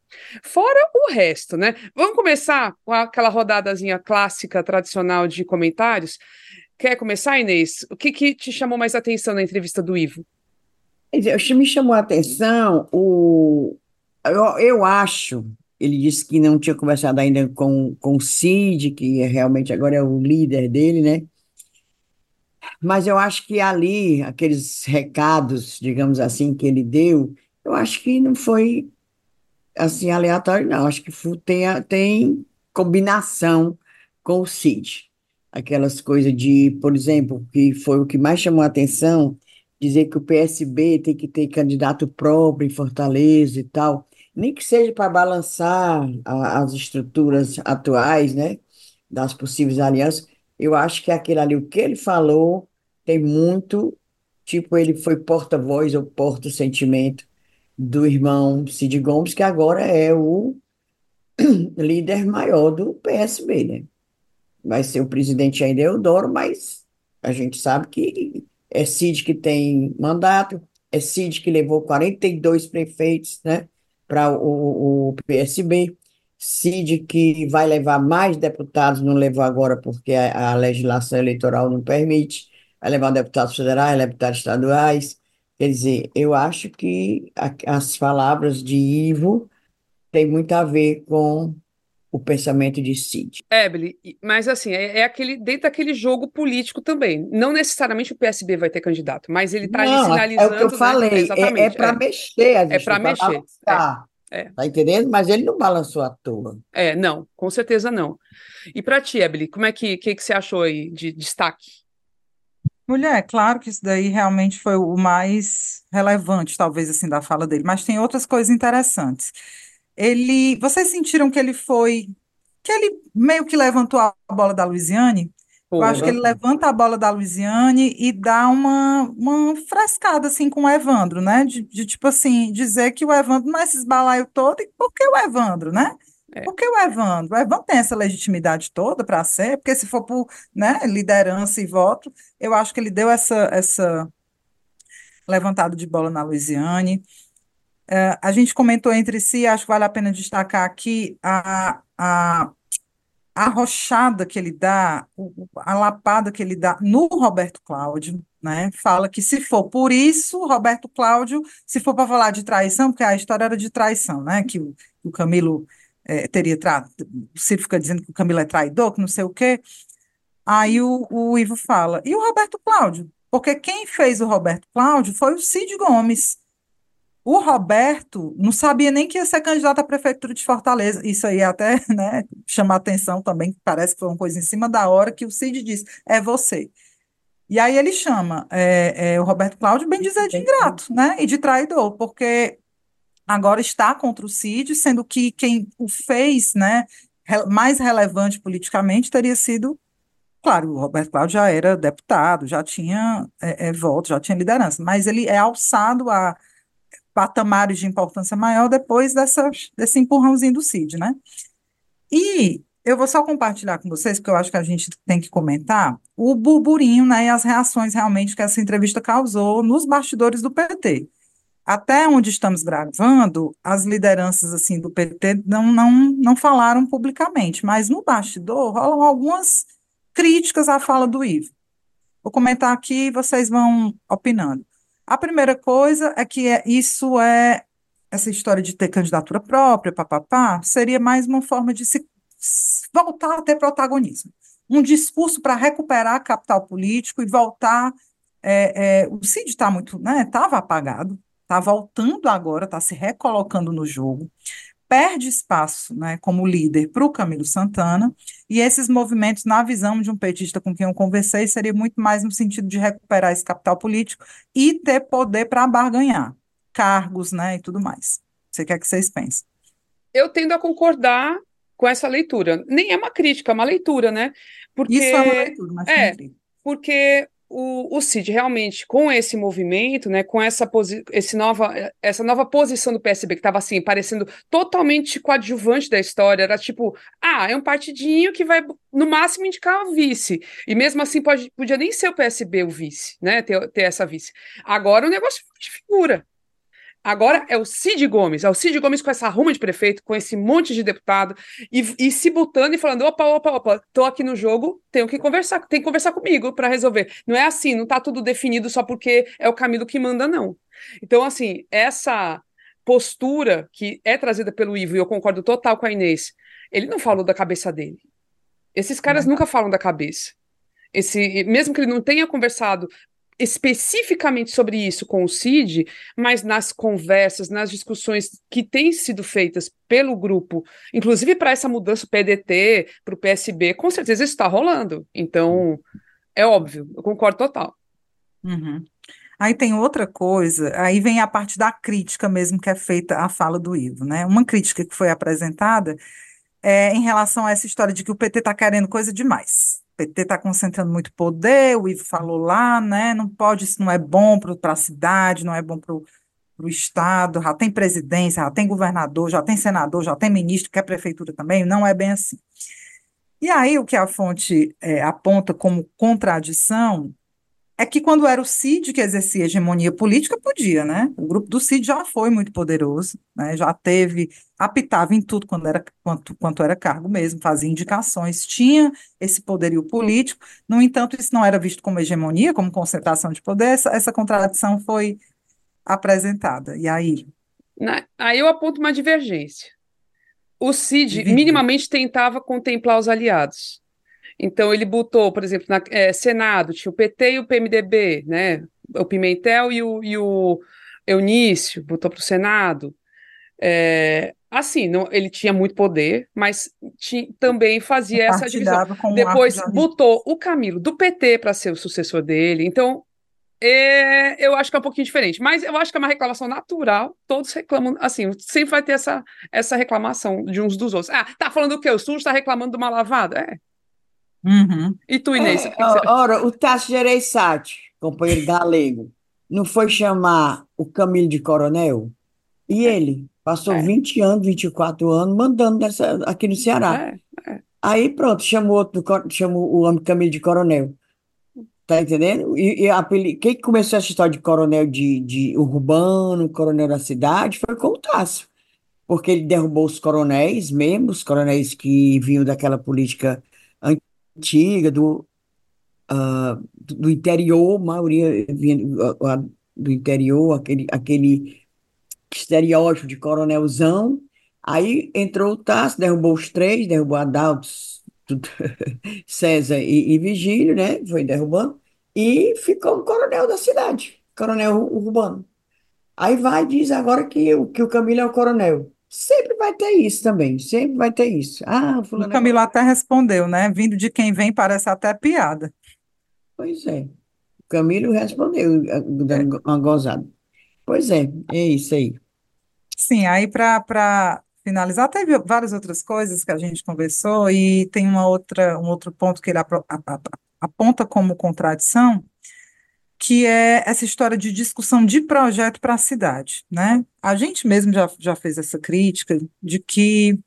Fora o resto, né? Vamos começar com aquela rodadazinha clássica, tradicional de comentários. Quer começar, Inês? O que, que te chamou mais atenção na entrevista do Ivo?
Me chamou a atenção o. Eu, eu acho, ele disse que não tinha conversado ainda com, com o Cid, que é realmente agora é o líder dele, né? Mas eu acho que ali, aqueles recados, digamos assim, que ele deu, eu acho que não foi assim aleatório, não. Acho que tem, tem combinação com o Cid. Aquelas coisas de, por exemplo, que foi o que mais chamou a atenção, dizer que o PSB tem que ter candidato próprio em Fortaleza e tal, nem que seja para balançar a- as estruturas atuais, né, das possíveis alianças. Eu acho que aquele ali, o que ele falou, tem muito, tipo, ele foi porta-voz ou porta-sentimento do irmão Cid Gomes, que agora é o líder maior do PSB, né? Vai ser o presidente ainda Eudoro, mas a gente sabe que é Cid que tem mandato, é Cid que levou 42 prefeitos, né, para o, o PSB, Cid que vai levar mais deputados, não levou agora porque a, a legislação eleitoral não permite, vai levar deputados federais, deputados estaduais. Quer dizer, eu acho que a- as palavras de Ivo têm muito a ver com o pensamento de Cid.
Ebele, e- mas assim, é, é aquele dentro daquele jogo político também. Não necessariamente o PSB vai ter candidato, mas ele está ali
Não, é o
sinalizando,
que eu
né?
falei, é, é para
é.
mexer as
É pra
estruturas,
mexer,
balançar,
é.
tá entendendo? Mas ele não balançou à toa.
É, não, com certeza não. E para ti, Ebele, como é que, que, que você achou aí de destaque?
Mulher, claro que isso daí realmente foi o mais relevante, talvez assim, da fala dele, mas tem outras coisas interessantes. Ele, vocês sentiram que ele foi, que ele meio que levantou a bola da Luiziane? Eu
Pô,
acho que ele levanta a bola da Luiziane e dá uma, uma frescada assim com o Evandro, né? De, de, tipo assim, dizer que o Evandro não é esse balaio todo, e por que o Evandro, né?
É.
Por que o Evandro? O Evandro tem essa legitimidade toda para ser, porque se for por, né, liderança e voto, eu acho que ele deu essa, essa levantada de bola na Luiziane. É, a gente comentou entre si, acho que vale a pena destacar aqui a, a a arrochada que ele dá, a lapada que ele dá no Roberto Cláudio, né? Fala que se for por isso, Roberto Cláudio, se for para falar de traição, porque a história era de traição, né? Que o, o Camilo eh, teria tra... o Ciro fica dizendo que o Camilo é traidor, que não sei o quê. Aí o, o Ivo fala, e o Roberto Cláudio? Porque quem fez o Roberto Cláudio foi o Cid Gomes. O Roberto não sabia nem que ia ser candidato à prefeitura de Fortaleza. Isso aí até, né, chama atenção também, parece que foi uma coisa em cima da hora que o Cid disse, é você. E aí ele chama é, é, o Roberto Cláudio, bem dizer, de ingrato, né, e de traidor, porque agora está contra o Cid, sendo que quem o fez, né, mais relevante politicamente teria sido Claro, o Roberto Cláudio já era deputado, já tinha é, é, voto, já tinha liderança, mas ele é alçado a patamares de importância maior depois dessa, desse empurrãozinho do Cid, né? E eu vou só compartilhar com vocês, porque eu acho que a gente tem que comentar o burburinho, né, e as reações realmente que essa entrevista causou nos bastidores do PT. Até onde estamos gravando, as lideranças assim do PT não, não, não falaram publicamente, mas no bastidor rolam algumas críticas à fala do Ivo. Vou comentar aqui e vocês vão opinando. A primeira coisa é que é, isso é essa história de ter candidatura própria, papapá, seria mais uma forma de se voltar a ter protagonismo. Um discurso para recuperar capital político e voltar. É, é, o Cid está muito, né? Estava apagado, está voltando agora, está se recolocando no jogo, perde espaço, né, como líder para o Camilo Santana, e esses movimentos, na visão de um petista com quem eu conversei, seria muito mais no sentido de recuperar esse capital político e ter poder para barganhar cargos, né, e tudo mais. Você quer que vocês pensem?
Eu tendo a concordar com essa leitura. Nem é uma crítica, é uma leitura, né?
Porque, Isso é uma leitura, mas
é, porque o, o Cid realmente, com esse movimento, né, com essa, esse nova, essa nova posição do PSB, que estava assim, parecendo totalmente coadjuvante da história, era tipo, ah, é um partidinho que vai, no máximo, indicar o vice. E mesmo assim, pode, podia nem ser o PSB o vice, né, ter, ter essa vice. Agora o negócio de figura. Agora é o Cid Gomes, é o Cid Gomes com essa ruma de prefeito, com esse monte de deputado, e, e se botando e falando: opa, opa, opa, tô aqui no jogo, tenho que conversar, tem que conversar comigo para resolver. Não é assim, não tá tudo definido só porque é o Camilo que manda, não. Então, assim, essa postura que é trazida pelo Ivo, e eu concordo total com a Inês, ele não falou da cabeça dele. Esses caras nunca falam da cabeça. Esse, mesmo que ele não tenha conversado especificamente sobre isso com o CID, mas nas conversas, nas discussões que têm sido feitas pelo grupo, inclusive para essa mudança do PDT para o PSB, com certeza isso está rolando. Então, é óbvio, eu concordo total.
Uhum. Aí tem outra coisa, aí vem a parte da crítica mesmo que é feita à fala do Ivo, né? Uma crítica que foi apresentada é em relação a essa história de que o PT está querendo coisa demais. PT está concentrando muito poder, o Ivo falou lá, né? Não pode, isso não é bom para a cidade, não é bom para o Estado, já tem presidência, já tem governador, já tem senador, já tem ministro, quer prefeitura também, não é bem assim. E aí o que a fonte é, aponta como contradição é que quando era o CID que exercia hegemonia política, podia, né? O grupo do CID já foi muito poderoso, né? já teve, apitava em tudo quando era, quanto, quanto era cargo mesmo, fazia indicações, tinha esse poderio político, no entanto, isso não era visto como hegemonia, como concentração de poder, essa, essa contradição foi apresentada. E aí?
Na, aí eu aponto uma divergência. O CID minimamente tentava contemplar os aliados. Então, ele botou, por exemplo, na é, Senado, tinha o PT e o PMDB, né? O Pimentel e o, e o Eunício, botou para o Senado. É, assim, não, ele tinha muito poder, mas também fazia essa divisão. Depois botou o Camilo do PT para ser o sucessor dele. Então, é, eu acho que é um pouquinho diferente, mas eu acho que é uma reclamação natural. Todos reclamam, assim, sempre vai ter essa, essa reclamação de uns dos outros. Ah, tá falando o quê? O Sul está reclamando de uma lavada? É,
Uhum.
E tu, Inês?
É, ora, o Tasso Gereissati, companheiro galego, não foi chamar o Camilo de coronel? E é. ele passou é. 20 anos, 24 anos mandando nessa, aqui no Ceará. É, é. Aí pronto, chamou, outro, chamou o homem Camilo de coronel. Tá entendendo? E, e a, quem começou essa história de coronel de, de urbano, coronel da cidade, foi com o Tássio. Porque ele derrubou os coronéis mesmo, os coronéis que vinham daquela política antiga, do, uh, do interior, maioria uh, do interior, aquele, aquele estereótipo de coronelzão. Aí entrou o Tasso, derrubou os três, derrubou Adalto, César e, e Vigílio, né? Foi derrubando, e ficou o coronel da cidade, coronel urbano. Aí vai e diz agora que, que o Camilo é o coronel. Sempre vai ter isso também, sempre vai ter isso. Ah,
fulano o é Camilo até respondeu, né? Vindo de quem vem parece até piada.
Pois é. O Camilo respondeu, dando uma gozada. Pois é, é isso aí.
Sim, aí para finalizar, teve várias outras coisas que a gente conversou e tem uma outra, um outro ponto que ele aponta como contradição, que é essa história de discussão de projeto para a cidade, né? A gente mesmo já, já fez essa crítica de que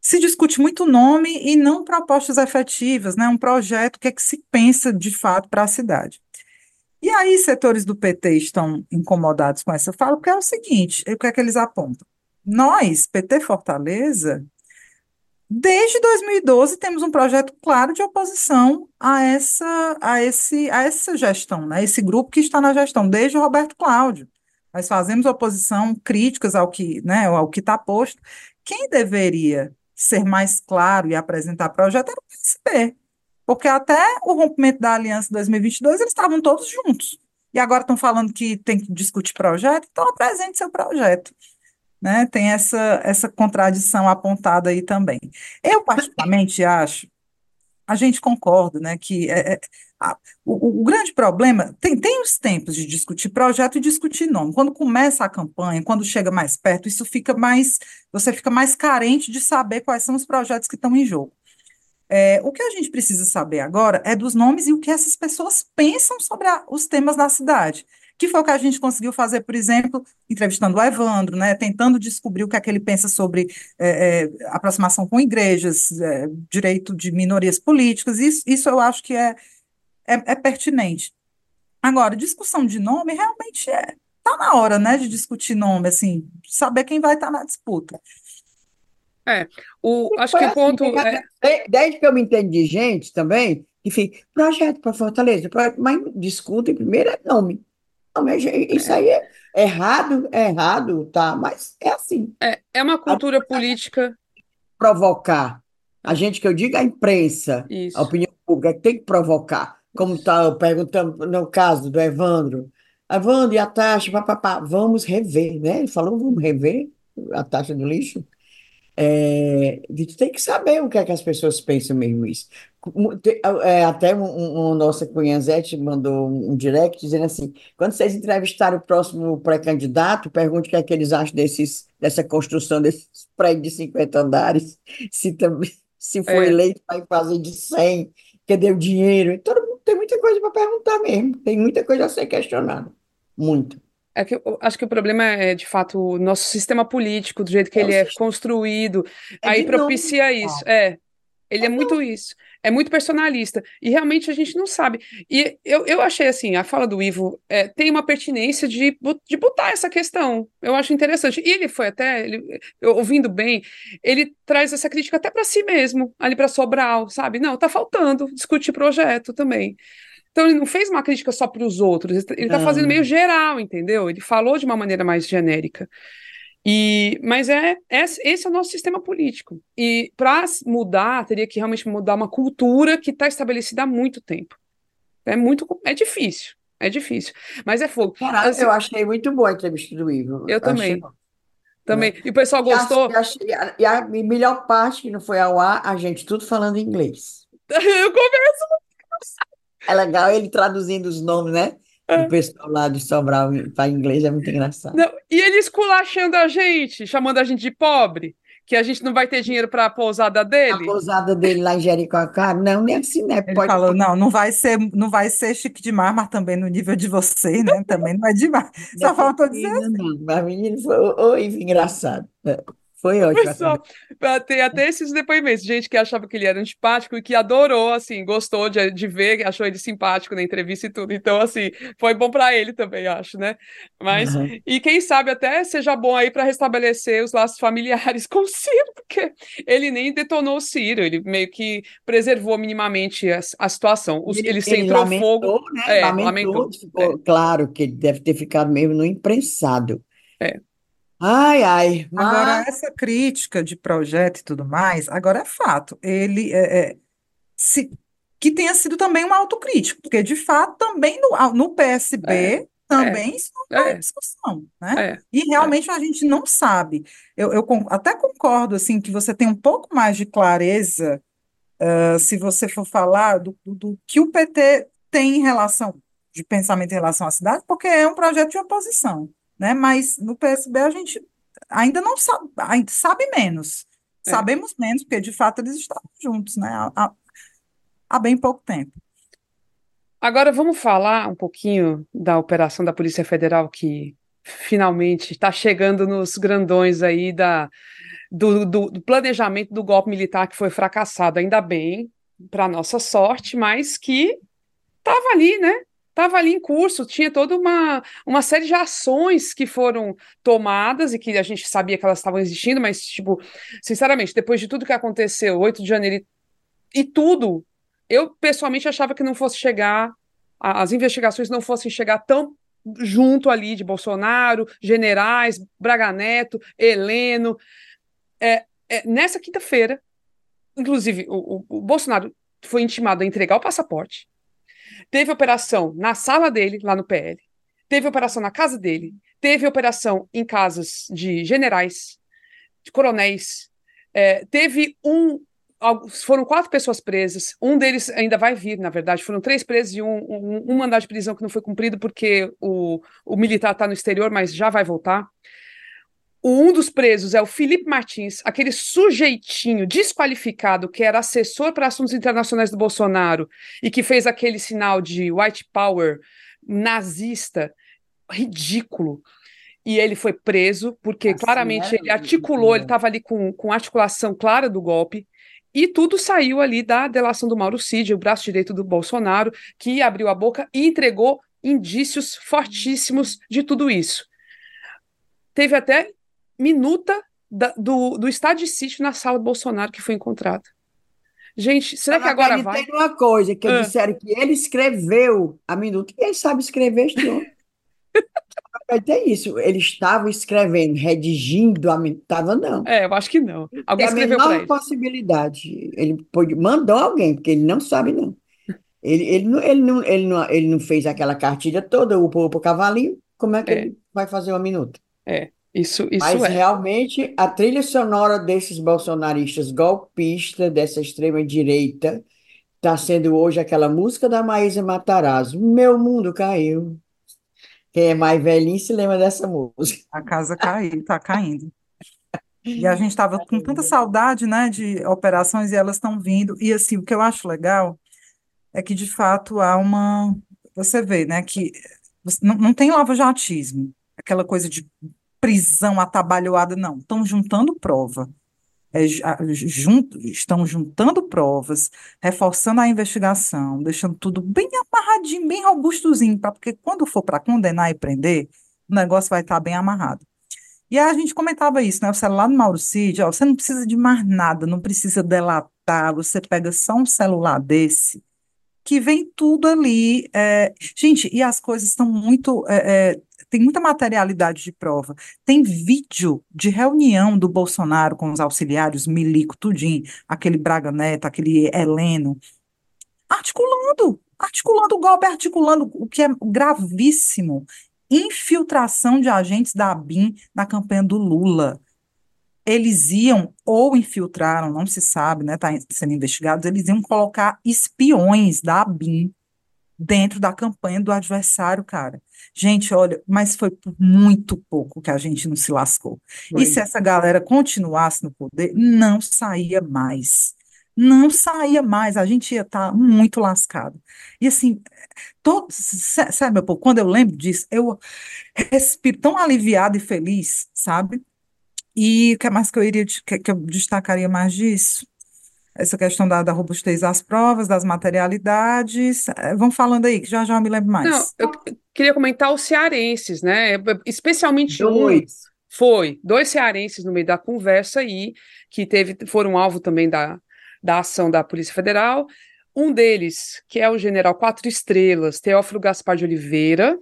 se discute muito nome e não propostas efetivas, né? Um projeto, o que é que se pensa de fato para a cidade. E aí, setores do PT estão incomodados com essa fala, porque é o seguinte: o que é que eles apontam? Nós, PT Fortaleza, desde 2012 temos um projeto claro de oposição a essa, a esse, a essa gestão, né? Esse grupo que está na gestão, desde Roberto Cláudio. Nós fazemos oposição, críticas ao que, né, ao que está posto. Quem deveria ser mais claro e apresentar projeto era o PSB, porque até o rompimento da aliança em 2022, eles estavam todos juntos. E agora estão falando que tem que discutir projeto, então apresente seu projeto. Né? Tem essa, essa contradição apontada aí também. Eu, particularmente, acho, a gente concorda, né, que é, é, a, o, o, grande problema, tem, tem os tempos de discutir projeto e discutir nome. Quando começa a campanha, quando chega mais perto, isso fica mais, você fica mais carente de saber quais são os projetos que estão em jogo. É, o que a gente precisa saber agora é dos nomes e o que essas pessoas pensam sobre a, os temas da cidade, que foi o que a gente conseguiu fazer, por exemplo, entrevistando o Evandro, né, tentando descobrir o que é que ele pensa sobre é, é, aproximação com igrejas, é, direito de minorias políticas, isso, isso eu acho que é, é, é pertinente. Agora, discussão de nome realmente é, tá na hora, né, de discutir nome, assim, saber quem vai estar na disputa.
É, o, acho que o assim, ponto
é... Desde que eu me entendo de gente também, fica, projeto para Fortaleza, mas discutem primeiro é nome. Isso aí é errado, é errado, tá? Mas é assim.
É, é uma cultura política.
Provocar. A gente que eu digo, a imprensa, Isso. a opinião pública, tem que provocar. Como está perguntando no caso do Evandro. Evandro, e a taxa? Papapá, vamos rever, né? Ele falou, vamos rever a taxa do lixo. É, a gente tem que saber o que é que as pessoas pensam mesmo isso. É, até um, um, nossa cunhazete mandou um direct dizendo assim: quando vocês entrevistarem o próximo pré-candidato, pergunte o que é que eles acham desses, dessa construção desses prédios de 50 andares, se, também, se for é. eleito, vai fazer de 100, cadê o dinheiro? Todo mundo tem muita coisa para perguntar mesmo, tem muita coisa a ser questionada. Muito.
É que eu acho que o problema é, de fato, o nosso sistema político, do jeito que é ele é construído, é aí propicia novo, isso. É, ele é, é muito isso. É muito personalista. E realmente a gente não sabe. E eu, eu achei assim, a fala do Ivo é, tem uma pertinência de, de botar essa questão. Eu acho interessante. E ele foi até, ele, ouvindo bem, ele traz essa crítica até para si mesmo, ali para Sobral, sabe? Não, tá faltando discutir projeto também. Então ele não fez uma crítica só para os outros, ele está fazendo meio geral, entendeu? Ele falou de uma maneira mais genérica. E, mas é, é esse é o nosso sistema político. E para mudar, teria que realmente mudar uma cultura que está estabelecida há muito tempo. É muito é difícil, é difícil. Mas é fogo.
Caraca, assim, eu achei muito boa a entrevista do Ivo.
Eu também. Achei... Também. Né? E o pessoal gostou?
E a, e, a, e a melhor parte que não foi ao ar, a gente tudo falando inglês.
eu converso
é legal ele traduzindo os nomes, né? É. O pessoal lá de Sobral para inglês é muito engraçado.
Não, e ele esculachando a gente, chamando a gente de pobre, que a gente não vai ter dinheiro para a pousada dele.
A pousada dele lá em Jericoacá, não, nem assim, né?
Ele Pode... falou, não, não vai ser, não vai ser chique demais, mas também no nível de você, né? Também não é demais. Só faltou dizer assim. Não,
mas menino foi, oi, engraçado. Foi ótimo. Pessoal,
tem até esses depoimentos, gente que achava que ele era antipático e que adorou, assim, gostou de, de ver, achou ele simpático na entrevista e tudo. Então, assim, foi bom para ele também, acho, né? Mas, uhum. e quem sabe até seja bom aí para restabelecer os laços familiares com o Ciro, porque ele nem detonou o Ciro, ele meio que preservou minimamente a, a situação. Os, ele, ele centrou lamentou, fogo.
Né? É, lamentou, lamentou. Ficou, é. Claro que ele deve ter ficado mesmo no imprensado.
É.
Ai, ai,
Agora, essa crítica de projeto e tudo mais, agora é fato. Ele é, é, se, que tenha sido também uma autocrítica, porque de fato também no, no PSB é, também isso não é, discussão, né? É, e realmente a gente não sabe. Eu, eu até concordo assim que você tem um pouco mais de clareza uh, se você for falar do, do, do que o PT tem em relação de pensamento em relação à cidade, porque é um projeto de oposição né? Mas no PSB a gente ainda não sabe, ainda sabe menos.
É.
Sabemos menos, porque de fato eles estavam juntos, né? Há, há- bem pouco tempo.
Agora vamos falar um pouquinho da operação da Polícia Federal que finalmente está chegando nos grandões aí da, do, do- do planejamento do golpe militar que foi fracassado, ainda bem, para nossa sorte, mas que estava ali, né? Estava ali em curso, tinha toda uma, uma série de ações que foram tomadas e que a gente sabia que elas estavam existindo, mas, tipo, sinceramente, depois de tudo que aconteceu, 8 de janeiro e, e tudo, eu pessoalmente achava que não fosse chegar, a- as investigações não fossem chegar tão junto ali de Bolsonaro, generais, Braga Neto, Heleno. É, é, nessa quinta-feira, inclusive, o, o- o Bolsonaro foi intimado a entregar o passaporte. Teve operação na sala dele, lá no PL. Teve operação na casa dele. Teve operação em casas de generais, de coronéis. É, teve um. Foram quatro pessoas presas. Um deles ainda vai vir, na verdade. Foram três presos e um, um, um mandado de prisão que não foi cumprido porque o, o militar está no exterior, mas já vai voltar. Um dos presos é o Felipe Martins, aquele sujeitinho desqualificado que era assessor para assuntos internacionais do Bolsonaro e que fez aquele sinal de white power nazista ridículo. E ele foi preso porque
Assim,
claramente
era
ele articulou, ele estava ali com, com articulação clara do golpe. E tudo saiu ali da delação do Mauro Cid, o braço direito do Bolsonaro, que abriu a boca e entregou indícios fortíssimos de tudo isso. Teve até minuta da- do, do estado de sítio na sala do Bolsonaro que foi encontrada. Gente, será que agora vai?
numa coisa, que
Ah.
disseram que ele escreveu a minuta. Quem sabe escrever este homem? Ter isso. Ele estava escrevendo, redigindo a minuta. Estava, não.
É, eu acho que não. Alguém
Tem a menor
ele.
possibilidade. Ele pode, mandou alguém, porque ele não sabe, não. Ele, ele, não, ele, não, ele, não, ele não fez aquela cartilha toda, o o cavalinho. Como é que
É.
ele vai fazer uma minuta?
É, isso, isso
Mas
é.
realmente a trilha sonora desses bolsonaristas golpistas, dessa extrema-direita, está sendo hoje aquela música da Maísa Matarazzo, Meu Mundo Caiu. Quem é mais velhinho se lembra dessa música.
A casa caiu, tá caindo. E a gente estava com tanta saudade, né, de operações e elas estão vindo. E assim, o que eu acho legal é que de fato há uma. Você vê, né, que não, não tem lava-jatismo, aquela coisa de prisão atabalhoada, não. Estão juntando prova. É, estão juntando provas, reforçando a investigação, deixando tudo bem amarradinho, bem robustozinho, pra, porque quando for para condenar e prender, o negócio vai estar bem amarrado. E aí a gente comentava isso, né? O celular do Mauro Cid, ó, você não precisa de mais nada, não precisa delatar, você pega só um celular desse, que vem tudo ali. é, Gente, e as coisas estão muito. é, é, tem muita materialidade de prova. Tem vídeo de reunião do Bolsonaro com os auxiliares, Milico, tudinho, aquele Braga Neto, aquele Heleno, articulando, articulando o golpe, articulando o que é gravíssimo. Infiltração de agentes da ABIN na campanha do Lula. Eles iam, ou infiltraram, não se sabe, né? Está sendo investigados, eles iam colocar espiões da ABIN dentro da campanha do adversário, cara. Gente, olha, mas foi por muito pouco que a gente não se lascou. E
Foi.
se essa galera continuasse no poder, não saía mais. Não saía mais, a gente ia estar muito lascado. E assim, todo, sa- sabe, meu povo, quando eu lembro disso, eu respiro tão aliviado e feliz, sabe? E o que mais que eu iria, que, que eu destacaria mais disso? Essa questão da, da robustez das provas, das materialidades. Eh, Vão falando aí, que já já eu me lembro
Não,
mais.
eu eu queria comentar os cearenses, né? Especialmente um
Dois.
foi, dois cearenses no meio da conversa aí, que teve, foram alvo também da, da ação da Polícia Federal. Um deles, que é o general Quatro Estrelas, Teófilo Gaspar de Oliveira,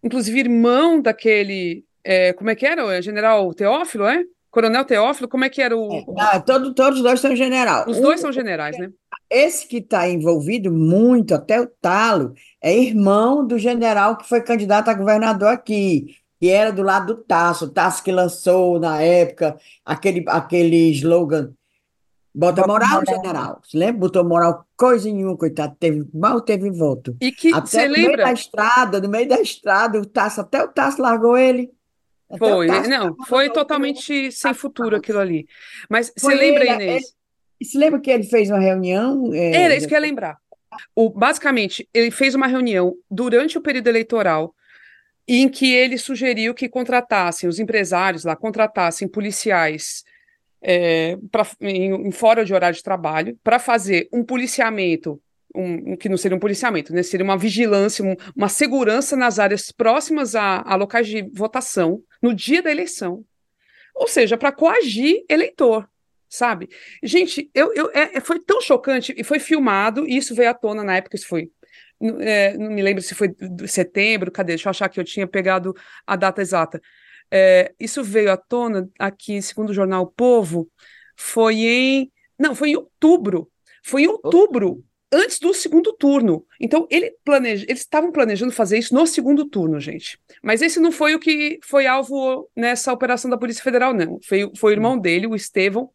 inclusive irmão daquele, é, como é que era? O general Teófilo, é? Coronel Teófilo, como é que era o...
É, não, todo, todos os dois são general.
Os
Um-
dois são generais, né?
esse que está envolvido muito, até o talo, é irmão do general que foi candidato a governador aqui, que era do lado do Tasso, o Tasso que lançou na época aquele, aquele slogan, bota
Bota
moral,
moral.
general. Se lembra? Botou moral coisa nenhuma, coitado, teve, mal teve voto.
E que,
Até
você
no meio
lembra?
da estrada, no meio da estrada, o Tasso, até o Tasso largou ele. O
Foi, não,
estava
foi
louco,
totalmente sem futuro aquilo ali. Mas você lembra,
ele,
Inês?
ele, se lembra que ele fez uma reunião? é,
Era isso que eu ia lembrar. O, basicamente, ele fez uma reunião durante o período eleitoral em que ele sugeriu que contratassem, os empresários lá contratassem policiais é, pra, em, em fora de horário de trabalho para fazer um policiamento, um, um que não seria um policiamento, né? Seria uma vigilância, um- uma segurança nas áreas próximas a, a locais de votação no dia da eleição. Ou seja, para coagir eleitor, sabe? Gente, eu, eu, é- é- foi tão chocante e foi filmado, e isso veio à tona na época, isso foi. é, não me lembro se foi de setembro, cadê? Deixa eu achar que eu tinha pegado a data exata. É, isso veio à tona aqui, segundo o jornal O Povo, foi em. Não, foi em outubro. Foi em outubro, antes do segundo turno. Então, ele planeja, eles estavam planejando fazer isso no segundo turno, gente. Mas esse não foi o que foi alvo nessa operação da Polícia Federal, não. Foi, foi o irmão dele, o Estevão,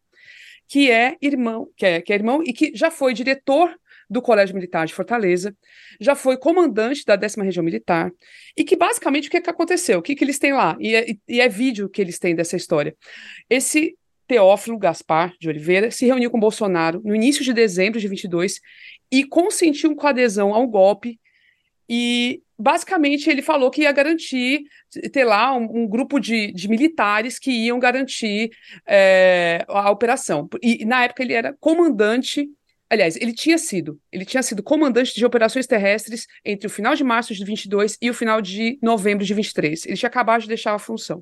que é irmão, que é, que é irmão e que já foi diretor do Colégio Militar de Fortaleza, já foi comandante da 10ª Região Militar, e que basicamente o que, é que aconteceu? O que, que eles têm lá? E é, e é vídeo que eles têm dessa história. Esse Teófilo Gaspar de Oliveira se reuniu com Bolsonaro no início de dezembro de 22 e consentiu com a adesão ao golpe e basicamente ele falou que ia garantir ter lá um, um grupo de, de militares que iam garantir é, a operação. E na época ele era comandante, aliás, ele tinha sido, ele tinha sido comandante de operações terrestres entre o final de março de 22 e o final de novembro de 23. Ele tinha acabado de deixar a função.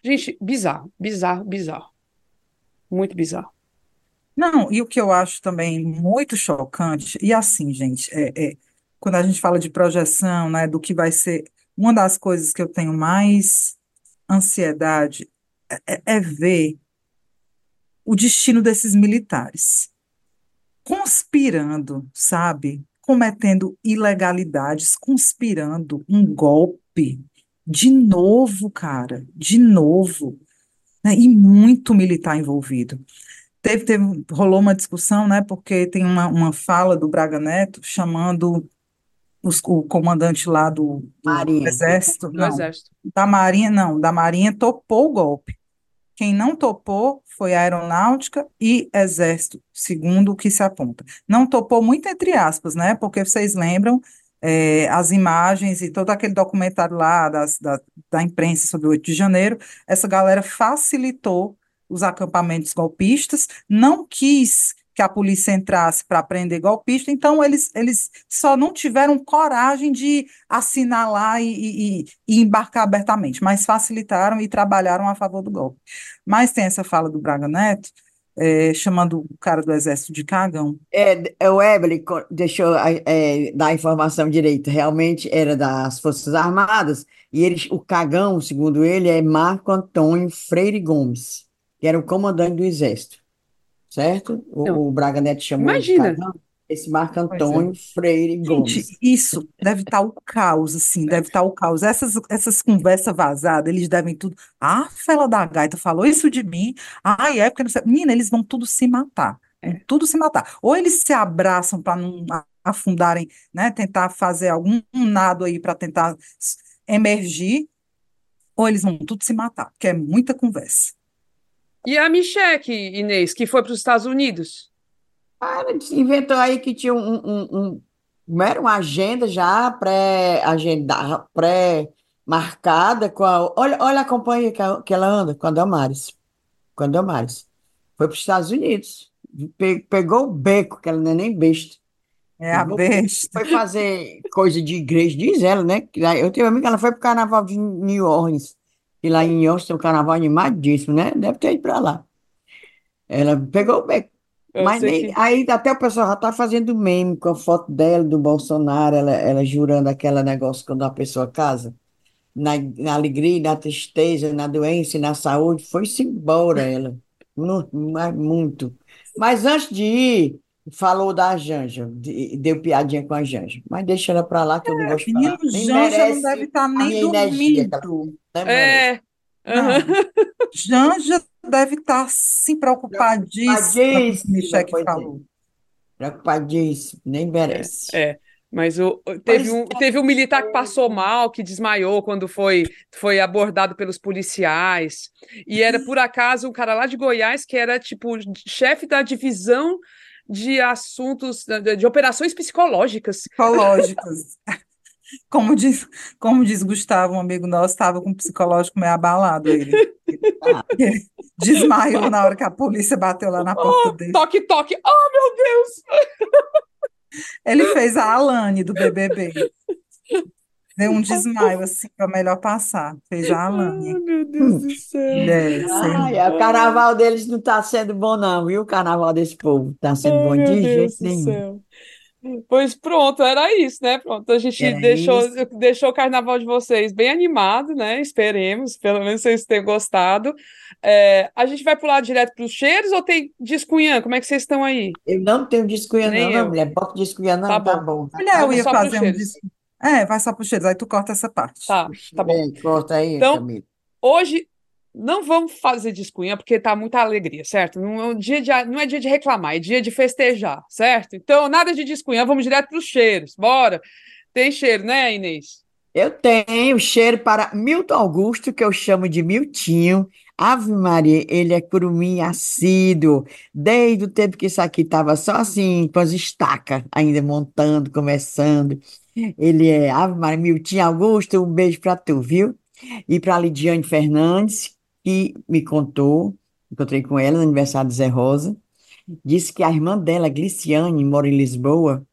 Gente, bizarro, bizarro, bizarro. Muito bizarro.
Não, e o que eu acho também muito chocante, e assim, gente, é, é, quando a gente fala de projeção, né, do que vai ser, uma das coisas que eu tenho mais ansiedade é, é- é ver o destino desses militares conspirando, sabe? Cometendo ilegalidades, conspirando um golpe. De novo, cara, de novo, né? E muito militar envolvido. Teve, teve, rolou uma discussão, né? Porque tem uma, uma fala do Braga Neto chamando os- o comandante lá do, do
Marinha.
Exército,
Do
não,
Exército.
da Marinha, não, da Marinha topou o golpe. Quem não topou foi a Aeronáutica e Exército, segundo o que se aponta. Não topou muito entre aspas, né? Porque vocês lembram eh, as imagens e todo aquele documentário lá das- da, da imprensa sobre o 8 de janeiro, essa galera facilitou os acampamentos golpistas, não quis que a polícia entrasse para prender golpista, então eles, eles só não tiveram coragem de assinar lá e- e- e embarcar abertamente, mas facilitaram e trabalharam a favor do golpe. Mas tem essa fala do Braga Neto, eh, chamando o cara do exército de cagão.
É, é, o Evelyn deixou é, dar a informação direito. Realmente era das Forças Armadas. E eles, o cagão, segundo ele, é Marco Antônio Freire Gomes, que era o comandante do Exército. Certo? O, o Braga Neto chamou ele de
Imagina.
cagão. Esse Marco
é.
Antônio Freire Gomes.
Gente, isso deve estar o caos, assim, deve estar o caos. Essas, essas conversas vazadas, eles devem tudo. Ah, fela da gaita falou isso de mim. Ai, é porque não sei. Menina, eles vão tudo se matar. Vão tudo se matar. Ou eles se abraçam para não afundarem, né? Tentar fazer algum nado aí para tentar emergir, ou eles vão tudo se matar, porque é muita conversa.
E a Micheque, Inês, que foi para os Estados Unidos?
Ah, ela inventou aí que tinha um, um, um- era uma agenda já pré-agenda, pré-marcada com a. Olha, olha a companhia que, a- que ela anda, com a Damares. Com a Damares. Foi para os Estados Unidos. Pe- Pegou o beco, que ela não é nem besta.
É a besta.
Foi fazer coisa de igreja, diz ela, né? Eu tenho uma amiga, que ela foi para o carnaval de New Orleans. E lá em New Orleans tem um carnaval animadíssimo, né? Deve ter ido para lá. Ela pegou o beco.
Eu
Mas nem,
que-
aí até o pessoal já tá fazendo meme com a foto dela, do Bolsonaro, ela, ela jurando aquele negócio quando a pessoa casa, na, na alegria, na tristeza, na doença e na saúde, foi-se embora ela, Mu- mas muito. Mas antes de ir, falou da Janja, de- deu piadinha com a Janja, mas deixa ela pra lá que eu não gosto de falar.
Menino, Janja não deve estar
a
nem
energia, ela
dormindo.
não merece.
É.
Não. Janja deve estar sim preocupadíssima com o que
é.
falou.
Preocupadíssimo, nem merece.
É. Mas o, teve, um, teve um militar que passou mal, que desmaiou quando foi, foi abordado pelos policiais. E era, por acaso, um cara lá de Goiás que era, tipo, chefe da divisão de assuntos, de, de operações psicológicas.
Psicológicas. Como diz, como diz Gustavo, um amigo nosso, estava com o psicológico meio abalado. Ele, ele desmaiou na hora que a polícia bateu lá na porta
Oh,
dele.
toque, toque. Oh, meu Deus!
Ele fez a Alane do BBB. Deu um desmaio, assim, para melhor passar. Fez a
Oh,
Alane.
meu Deus do céu.
É,
Ai,
lá.
o carnaval deles não está sendo bom, não, viu? O carnaval desse povo está sendo
Ai,
bom
meu
de
Deus
jeito
do
nenhum.
céu. Pois pronto, era isso, né? Pronto, a gente
Era
deixou,
isso.
deixou o carnaval de vocês bem animado, né? Esperemos, pelo menos vocês tenham gostado. É, a gente vai pular direto para os cheiros ou tem discunhã? Como é que vocês estão aí?
Eu não tenho discuia,
Nem
não, não, mulher. Bota discuia, não,
Tá
tá
bom.
bom.
Mulher, eu ia fazer um disco. É, vai só para os cheiros, aí tu corta essa parte.
Tá, tá bom.
Bem, corta aí,
Então,
Camila.
Hoje não vamos fazer discunha porque tá muita alegria, certo? Não é dia de, não é dia de reclamar, é dia de festejar, certo? Então, nada de discunha, vamos direto para os cheiros. Bora. Tem cheiro, né, Inês?
Eu tenho cheiro para Milton Augusto, que eu chamo de Miltinho. Ave Maria, ele é curumim assíduo, desde o tempo que isso aqui estava só assim, com as estacas, ainda montando, começando. Ele é Ave Maria, Miltinho Augusto, um beijo para tu, viu? E para Lidiane Fernandes, que me contou, encontrei com ela no aniversário de Zé Rosa, disse que a irmã dela, Gliciane, mora em Lisboa,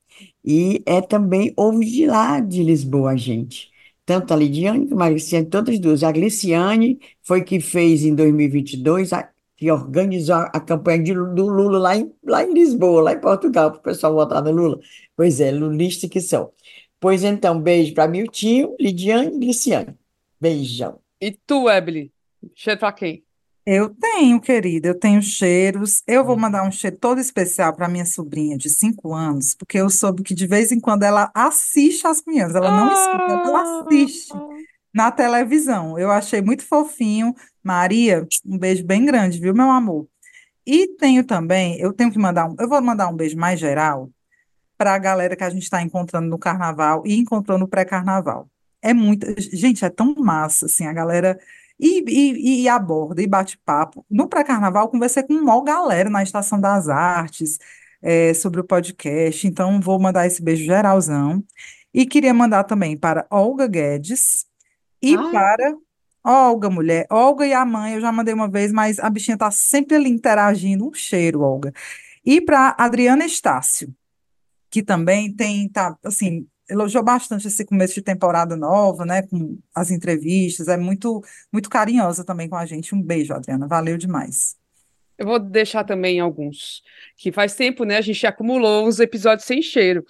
e é também ouve de lá de Lisboa, gente. Tanto a Lidiane como a Gliciane, todas duas. A Gliciane foi que fez em 2022, a, que organizou a, a campanha de, do Lula lá em, lá em Lisboa, lá em Portugal, para o pessoal votar no Lula. Pois é, lulistas que são. Pois então, beijo para Miltinho, Lidiane e Gliciane. Beijão.
E tu, Ebele? Cheiro para quem?
Eu tenho, querida, eu tenho cheiros. Eu vou mandar um cheiro todo especial para minha sobrinha de 5 anos, porque eu soube que de vez em quando ela assiste as minhas, ela não escuta, ela assiste na televisão. Eu achei muito fofinho. Maria, um beijo bem grande, viu, meu amor? E tenho também, eu tenho que mandar um, eu vou mandar um beijo mais geral para a galera que a gente está encontrando no carnaval e encontrou no pré-carnaval. É muita, gente, é tão massa, assim, a galera e, e, e aborda e bate papo. No pré-carnaval, conversei com uma galera na Estação das Artes é, sobre o podcast, então vou mandar esse beijo geralzão. E queria mandar também para Olga Guedes e
Ah.
para Olga, mulher. Olga e a mãe, eu já mandei uma vez, mas a bichinha tá sempre ali interagindo. Um cheiro, Olga. E para Adriana Estácio, que também tem, tá, assim, elogiou bastante esse começo de temporada nova, né, com as entrevistas, é muito, muito carinhosa também com a gente. Um beijo, Adriana, valeu demais.
Eu vou deixar também alguns, que faz tempo, né? A gente acumulou uns episódios sem cheiro.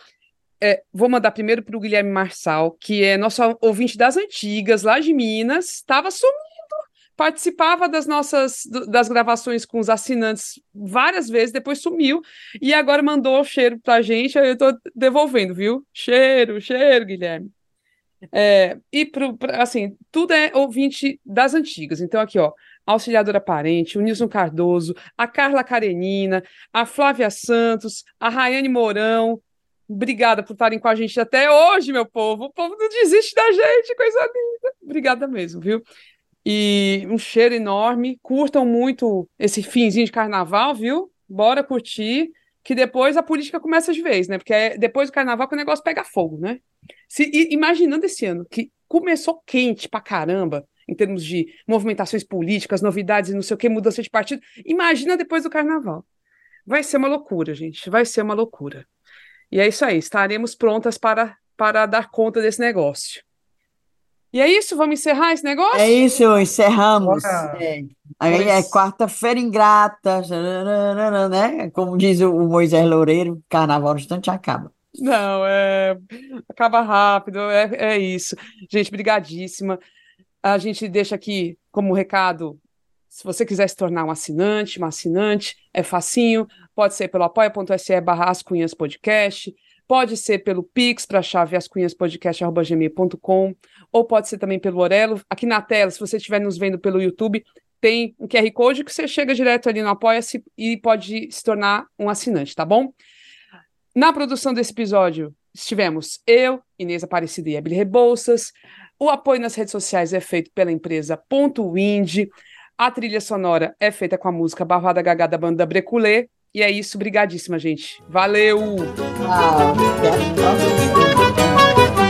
É, vou mandar primeiro para o Guilherme Marçal, que é nosso ouvinte das antigas, lá de Minas, estava sumido, participava das nossas das gravações com os assinantes várias vezes, depois sumiu e agora mandou o cheiro para a gente. aí Eu estou devolvendo, viu? Cheiro, cheiro, Guilherme. É, e pro, pra- assim, tudo é ouvinte das antigas. Então, aqui, ó, Auxiliadora Parente, o Nilson Cardoso, a Carla Karenina, a Flávia Santos, a Rayane Mourão. Obrigada por estarem com a gente até hoje, meu povo. O povo não desiste da gente, coisa linda. Obrigada mesmo, viu? E um cheiro enorme. Curtam muito esse finzinho de carnaval, viu? Bora curtir, que depois a política começa de vez, né? Porque é depois do carnaval que o negócio pega fogo, né? Se, e- imaginando esse ano, que começou quente pra caramba, em termos de movimentações políticas, novidades não sei o que, mudança de partido, imagina depois do carnaval. Vai ser uma loucura, gente, vai ser uma loucura. E é isso aí, estaremos prontas para, para dar conta desse negócio. E é isso, vamos encerrar esse negócio?
É isso, encerramos. É. Aí é quarta-feira ingrata, né? Como diz o Moisés Loureiro, carnaval no instante acaba.
Não, é... acaba rápido, é, é isso. Gente, brigadíssima. A gente deixa aqui como recado, se você quiser se tornar um assinante, uma assinante, é facinho, pode ser pelo apoia.se barra ascunhas podcast, pode ser pelo Pix para a chave ascunhaspodcast.gmail.com, ou pode ser também pelo Orelo. Aqui na tela, se você estiver nos vendo pelo YouTube, tem um QR Code que você chega direto ali no Apoia-se e pode se tornar um assinante, tá bom? Na produção desse episódio, estivemos eu, Inês Aparecida e Ebele Rebouças. O apoio nas redes sociais é feito pela empresa Ponto Indie. A trilha sonora é feita com a música Barrada Gagá da banda Breculê. E é isso, brigadíssima, gente. Valeu!
Ah, a próxima.